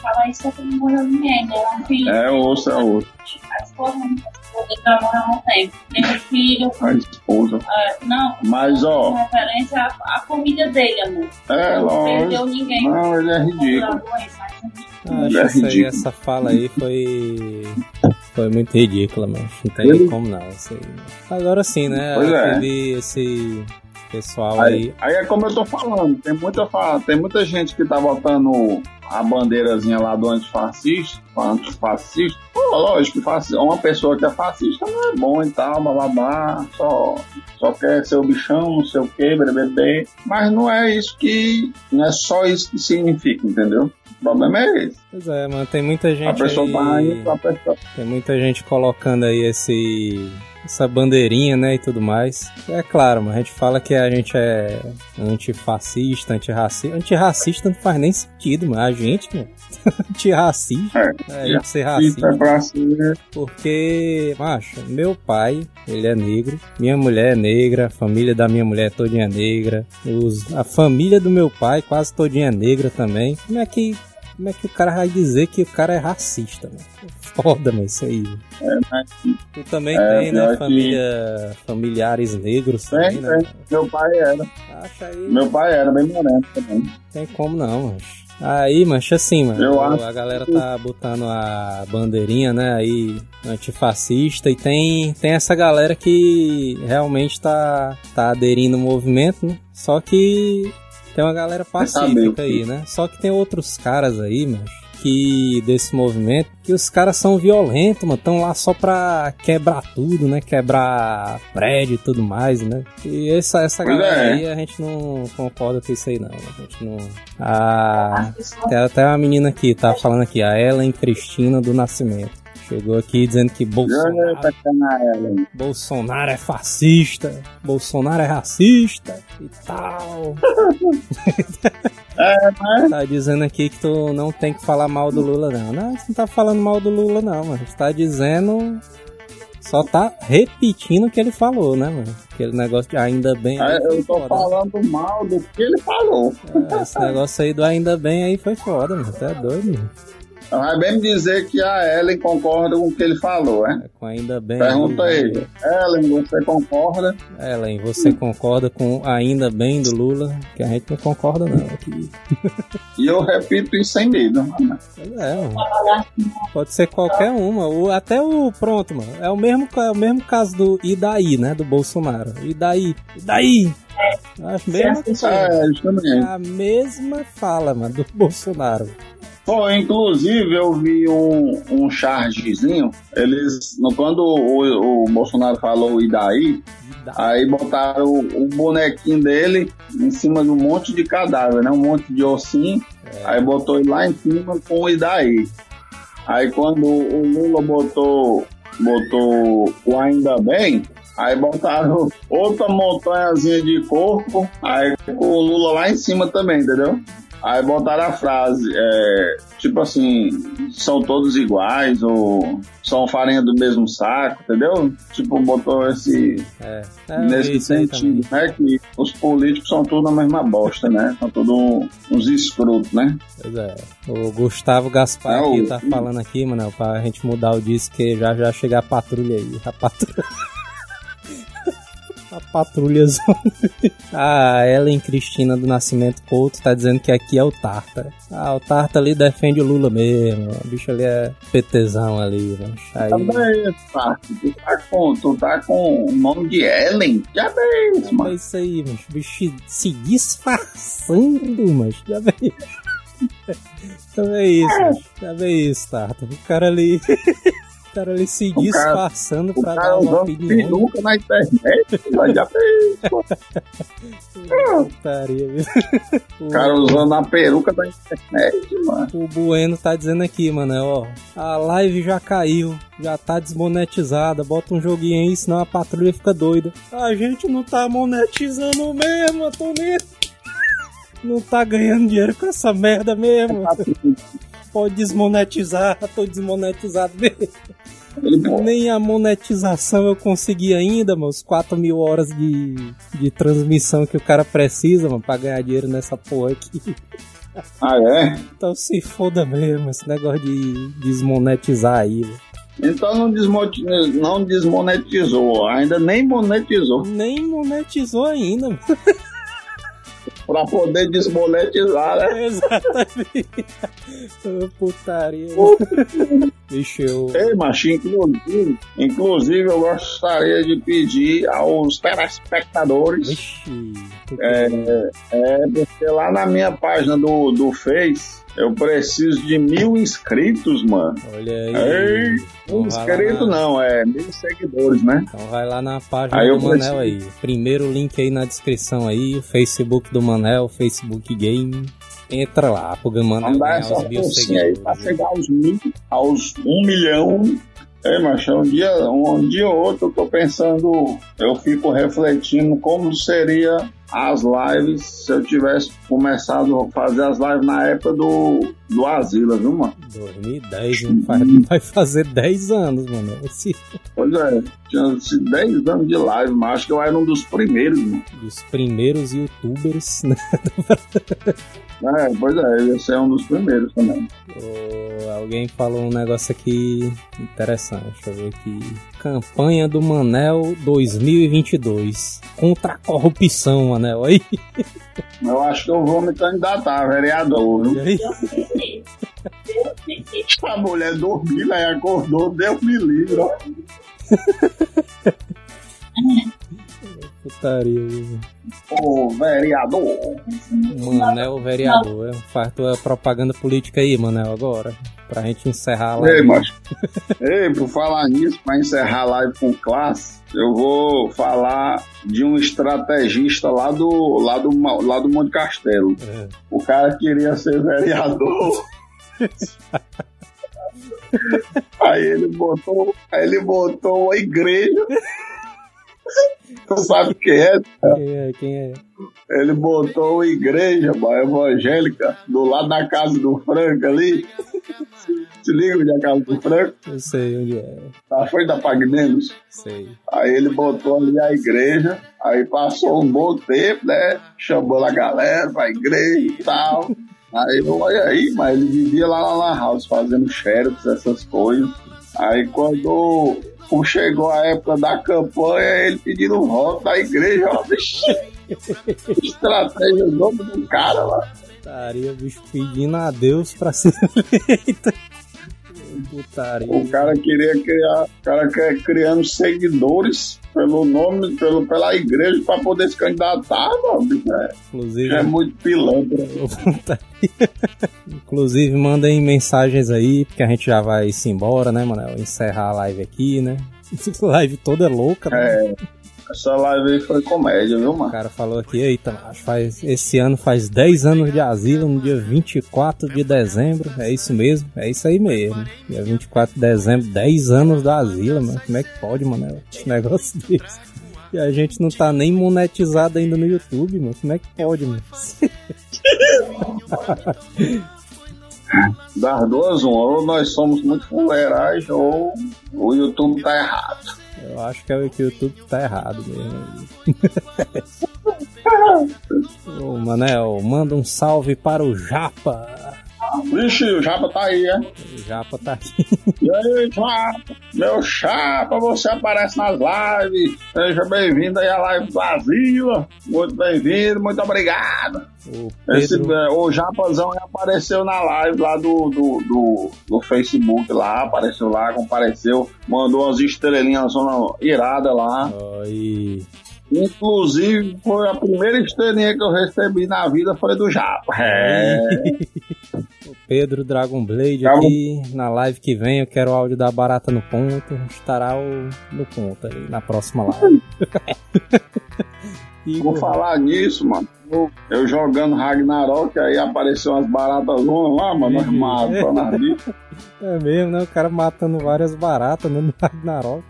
Falar isso é morreu ninguém, né? É um filho. É osso, é osso. A esposa, a esposa vai morrer há um tempo. Tem um filho. A esposa. é, não, Mas, ó, referência à, à família dele, amor. é não perdeu ninguém. Não, ele é ridículo. Ah, acho é essa, ridículo. essa fala aí foi. Foi muito ridícula, mano. Não tem Ele- como não. Agora sim, né? Pois é. Teve esse pessoal aí. Aí, aí é como eu tô falando, tem muita, tem muita gente que tá botando a bandeirazinha lá do antifascista, antifascista. Lógico, uma pessoa que é fascista não é bom e tal, bababá, só, só quer ser o bichão, não sei o que, bebê. Mas não é isso que. Não é só isso que significa, entendeu? O problema é esse. Pois é, mano. Tem muita A gente pessoa tá aí. a pessoa. Tem muita gente colocando aí esse. Essa bandeirinha, né, e tudo mais. É claro, mas a gente fala que a gente é antifascista, antirracista. Antirracista não faz nem sentido, mas a gente, mano. Antirracista. É, É, a gente ser racista. é ser. Porque, macho, meu pai, ele é negro, minha mulher é negra, a família da minha mulher todinha é negra, os, a família do meu pai quase todinha é negra também. Como é que. Como é que o cara vai dizer que o cara é racista, mano? Foda, mano, isso aí. É, mas Tu também É, tem, né? que- Família, familiares negros também, tem, né? tem. Meu pai era. Acha aí. Meu pai era bem moreno também. Tem como não, mas. Aí, mancha assim, mano. Eu acho A galera tá botando a bandeirinha, né, aí, antifascista, e tem, tem essa galera que realmente tá, tá aderindo ao movimento, né? Só que tem uma galera pacífica aí, né? Só que tem outros caras aí, mano, que desse movimento, que os caras são violentos, mano, estão lá só pra quebrar tudo, né? Quebrar prédio e tudo mais, né? E essa, essa Pois galera é. aí, a gente não concorda com isso aí, não. A gente não. A, as pessoas tem até uma menina aqui, tá falando aqui, a Ellen Cristina do Nascimento. Chegou aqui dizendo que Bolsonaro. Bolsonaro é fascista, Bolsonaro é racista e tal. É, mas Tá dizendo aqui que tu não tem que falar mal do Lula, não. Não, você não tá falando mal do Lula, não, mano. Você tá dizendo. Só tá repetindo o que ele falou, né, mano? Aquele negócio de ainda bem. é, foi eu tô foda. falando mal do que ele falou. É, esse negócio aí do ainda bem aí foi foda, mano. Até doido, mano. Vai bem me dizer que a Ellen concorda com o que ele falou, é? É, com ainda bem. Pergunta aí, ele. Ellen, você concorda? Ellen, você concorda com ainda bem do Lula? Que a gente não concorda, não. Aqui. E eu repito isso sem medo. né? Pois é, mano. Pode ser qualquer uma. O, até o. Pronto, mano. É o, mesmo, é o mesmo caso do e daí, né? Do Bolsonaro. E daí? E daí? As pessoas É. A mesma fala, mano, do Bolsonaro. Pô, inclusive eu vi um, um chargezinho, eles, no- quando o, o Bolsonaro falou e daí, aí botaram o, o bonequinho dele em cima de um monte de cadáver, né? Um monte de ossinho, aí botou ele lá em cima com o e daí. Aí quando o Lula botou, botou o ainda bem, aí botaram outra montanhazinha de corpo, aí com o Lula lá em cima também, entendeu? Aí botaram a frase, é, tipo assim, são todos iguais, ou são farinha do mesmo saco, entendeu? Tipo, botou esse, É, é nesse sentido, né? Que os políticos são tudo a mesma bosta, né? São tudo uns escrotos, né? Pois é. O Gustavo Gaspar É, aqui o- tá falando aqui, mano, pra gente mudar o disco, que já já chega a patrulha aí. A patrulha. A patrulhas. a Ellen Cristina do Nascimento Couto tá dizendo que aqui é o Tarta. Ah, o Tarta ali defende o Lula mesmo. O bicho ali é PTzão ali, mano. Aí... Também, Tarta. Tu tá com, tu tá com o nome de Ellen. Já vê isso, É mano. isso aí, mano. O bicho se disfarçando, mas já vê. Já vê isso, mano. já vê isso, Tarta. O cara ali. O cara ali se O cara- disfarçando O pra cara dar uma opinião. peruca na internet. mas Já mano. Putaria, viu? O cara usando a peruca da internet, mano. O Bueno tá dizendo aqui, mano, ó. A live já caiu, já tá desmonetizada. Bota um joguinho aí, senão a patrulha fica doida. A gente não tá monetizando mesmo, Toninho. Não tá ganhando dinheiro com essa merda mesmo. Pode desmonetizar, tô desmonetizado mesmo. Nem a monetização eu consegui ainda, mano. Os 4 mil horas de, de transmissão que o cara precisa, mano, pra ganhar dinheiro nessa porra aqui. ah, é? Então se foda mesmo, esse negócio de desmonetizar aí, velho. Então não, desmoti- não desmonetizou, ainda nem monetizou. Nem monetizou ainda, mano. Pra poder desmonetizar, né? Exatamente. Putaria. Bicho, eu. Ei, macho, inclusive, inclusive eu gostaria de pedir aos telespectadores, Vixe. é, é, porque lá na minha página do, do Face, eu preciso de mil inscritos, mano. Olha aí. Ei, Então inscritos na- não, é mil seguidores, né? Então vai lá na página Aí do Manel preciso- aí. Primeiro link aí na descrição aí, o Facebook do Manel, Facebook Game. Entra lá, pro Manel ganhar essa os mil forcinha aí pra seguidores. chegar aos mil, aos um milhão. É, macho, um dia, um dia ou outro eu tô pensando, eu fico refletindo como seria as lives se eu tivesse começado a fazer as lives na época do, do Asila, viu, mano? 2010, não faz- vai fazer 10 anos, mano. Esse, Pois é, tinha sido 10 anos de live, mas acho que eu era um dos primeiros, mano. dos primeiros youtubers, né? É, pois é, eu ia ser um dos primeiros também. Ô, alguém falou um negócio aqui interessante. Deixa eu ver aqui. Campanha do Manel 2022. Contra a corrupção, Manel. Aí. Eu acho que eu vou me candidatar vereador, viu? E aí? A mulher dormiu, aí acordou, deu me livre, ó. Putaria. viu? Ô, vereador. Manel vereador. é. Faz tua propaganda política aí, Manel, agora. Pra gente encerrar a Ei, macho. Ei, por falar nisso, pra encerrar a live com classe, eu vou falar de um estrategista lá do, lá do, lá do Monte Castelo. É. O cara queria ser vereador. aí ele botou, aí ele botou a igreja. Tu sabe quem é? Quem é? Quem é? Ele botou a igreja mano, evangélica do lado da casa do Franco ali. Se liga onde é a casa do Franco? Eu sei onde é. Na frente da Pagmenos. Sei. Aí ele botou ali a igreja. Aí passou um bom tempo, né? Chamou a galera pra igreja e tal. Aí eu, olha aí, mas ele vivia lá na House fazendo xerox, essas coisas. Aí quando chegou a época da campanha, ele pedindo voto da igreja, ó, estratégia nome do cara lá. Putaria, bicho pedindo a Deus pra ser eleito. Putaria. O cara queria criar, o cara quer criando seguidores pelo nome, pelo, pela igreja pra poder se candidatar, mano. É, Inclusive, é muito pilantra. Inclusive, mandem mensagens aí, porque a gente já vai se embora, né, Manel? Encerrar a live aqui, né? live toda louca, né? É, essa live aí foi comédia, viu, O mano? cara falou aqui, eita, macho, faz, esse ano faz 10 anos de asilo, no dia 24 de dezembro. É isso mesmo, é isso aí mesmo. Dia 24 de dezembro, 10 anos da asilo, mano. Como é que pode, Manel? Esse negócio desse. E a gente não tá nem monetizado ainda no YouTube, mano. Como é que pode, mano? Das duas, uma, ou nós somos muito fuleirais, ou o YouTube tá errado. Eu acho que é o que o YouTube tá errado mesmo. Ô, Manel, manda um salve para o Japa. Vixe, o Japa tá aí, é? O Japa tá aqui. E aí, Japa? Meu chapa, você aparece nas lives. Seja bem-vindo aí à live Asila. Muito bem-vindo, muito obrigado. O Esse, Pedro, é, o Japazão aí apareceu na live lá do, do, do, do Facebook lá, apareceu lá, compareceu, mandou umas estrelinhas zona irada lá. e Inclusive, foi a primeira estrelinha que eu recebi na vida foi do Japa. É. o Pedro Dragon Blade aqui na live que vem. Eu quero o áudio da Barata no ponto. Estará o, no ponto aí na próxima live. Vou falar nisso, mano. Eu, jogando Ragnarok, aí apareceu umas baratas lá, mano, nós nas bichas. é mesmo, né? O cara matando várias baratas né, no Ragnarok.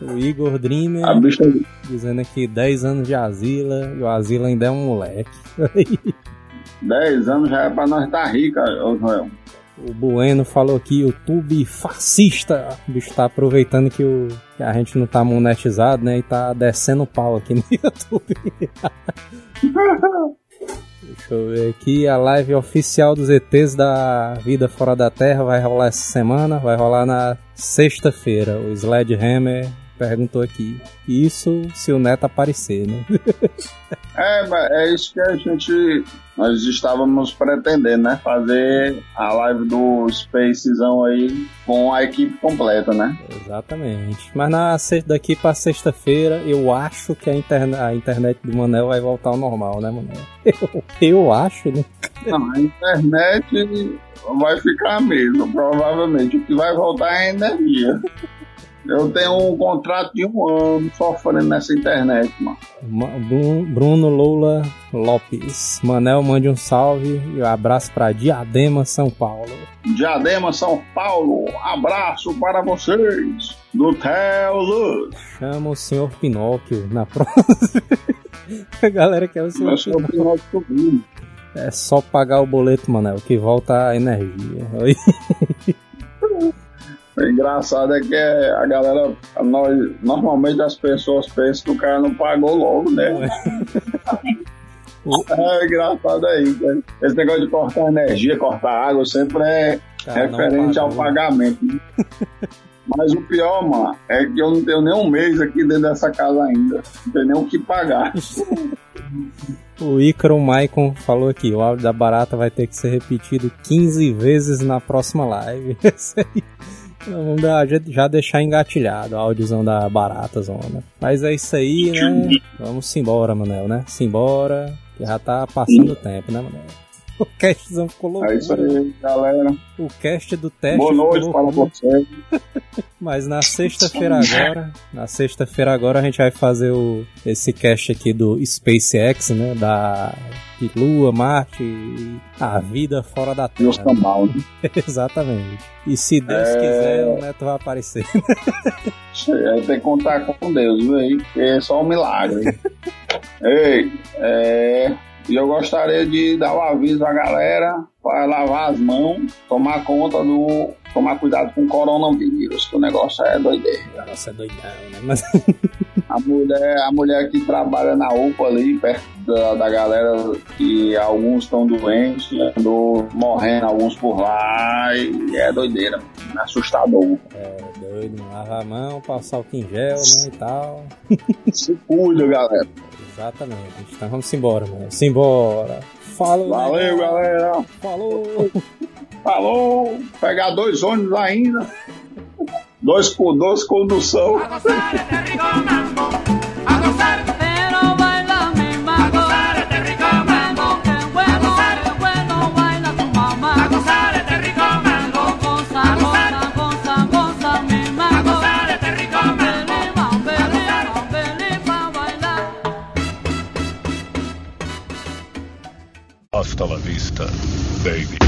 O Igor Dreamer bicha dizendo aqui 10 anos de Asila e o Asila ainda é um moleque. 10 anos já é pra nós estar tá rica, Joel. O Bueno falou aqui, YouTube fascista. O bicho tá aproveitando que, o, que a gente não tá monetizado, né? E tá descendo pau aqui no YouTube. Deixa eu ver aqui, a live oficial dos ETs da Vida Fora da Terra vai rolar essa semana, vai rolar na sexta-feira. O Sledgehammer perguntou aqui. Isso se o Neto aparecer, né? É, mas é isso que a gente. Nós estávamos pretendendo, né? Fazer a live do Spacezão aí com a equipe completa, né? Exatamente. Mas na, daqui pra sexta-feira, eu acho que a, interne- a internet do Manel vai voltar ao normal, né, Manel? Eu, eu acho, né? Não, a internet vai ficar mesmo, provavelmente. O que vai voltar é a energia. Eu tenho um contrato de um ano sofrendo nessa internet, mano. Ma- Bru- Bruno Lula Lopes. Manel, mande um salve e um abraço pra Diadema, São Paulo. Diadema, São Paulo, abraço para vocês do Theo Luz. Chama o senhor Pinóquio na próxima. A galera quer o senhor o Pinóquio. Pinóquio Sobrinho. É só pagar o boleto, Manel, que volta a energia. O engraçado é que a galera, nós, normalmente as pessoas pensam que o cara não pagou logo, né? É engraçado aí, cara. Esse negócio de cortar energia, cortar água, sempre é não referente ao pagamento. né? Mas o pior, mano, é que eu não tenho nem um mês aqui dentro dessa casa ainda. Não tenho nem o que pagar. O Ícaro Maicon falou aqui, o áudio da barata vai ter que ser repetido 15 vezes na próxima live. Esse aí. Vamos dar- já- já deixar engatilhado o áudiozão da barata zona. Mas é isso aí, né? Vamos embora, Manel, né? Simbora, que já tá passando o tempo, né, Manel? O castzão ficou louco. É isso aí, galera. O cast do teste Boa noite para loucura. vocês. Mas na sexta-feira agora, na sexta-feira agora a gente vai fazer o, esse cast aqui do SpaceX, né? Da Lua, Marte, a vida fora da E os Terra. cambal, né? Exatamente. E se Deus É. quiser, o Neto vai aparecer. Aí, tem que contar com Deus, viu é só um milagre. Ei, é. E eu gostaria de dar o aviso à galera para lavar as mãos, tomar conta do. tomar cuidado com o coronavírus, que o negócio é doideira. Nossa, é doidão, né? Mas A mulher, a mulher que trabalha na UPA ali, perto da, da galera, que alguns estão doentes, andou morrendo alguns por lá, e é doideira, assustador. é doido, lava a mão, passar o em gel, né? E tal. Se cuida, galera. Exatamente. Então vamos embora, mano. Simbora. Falou, Valeu, né? galera. Falou. Falou! Pegar dois ônibus ainda. Dois por dois condução. Hasta la vista, baby.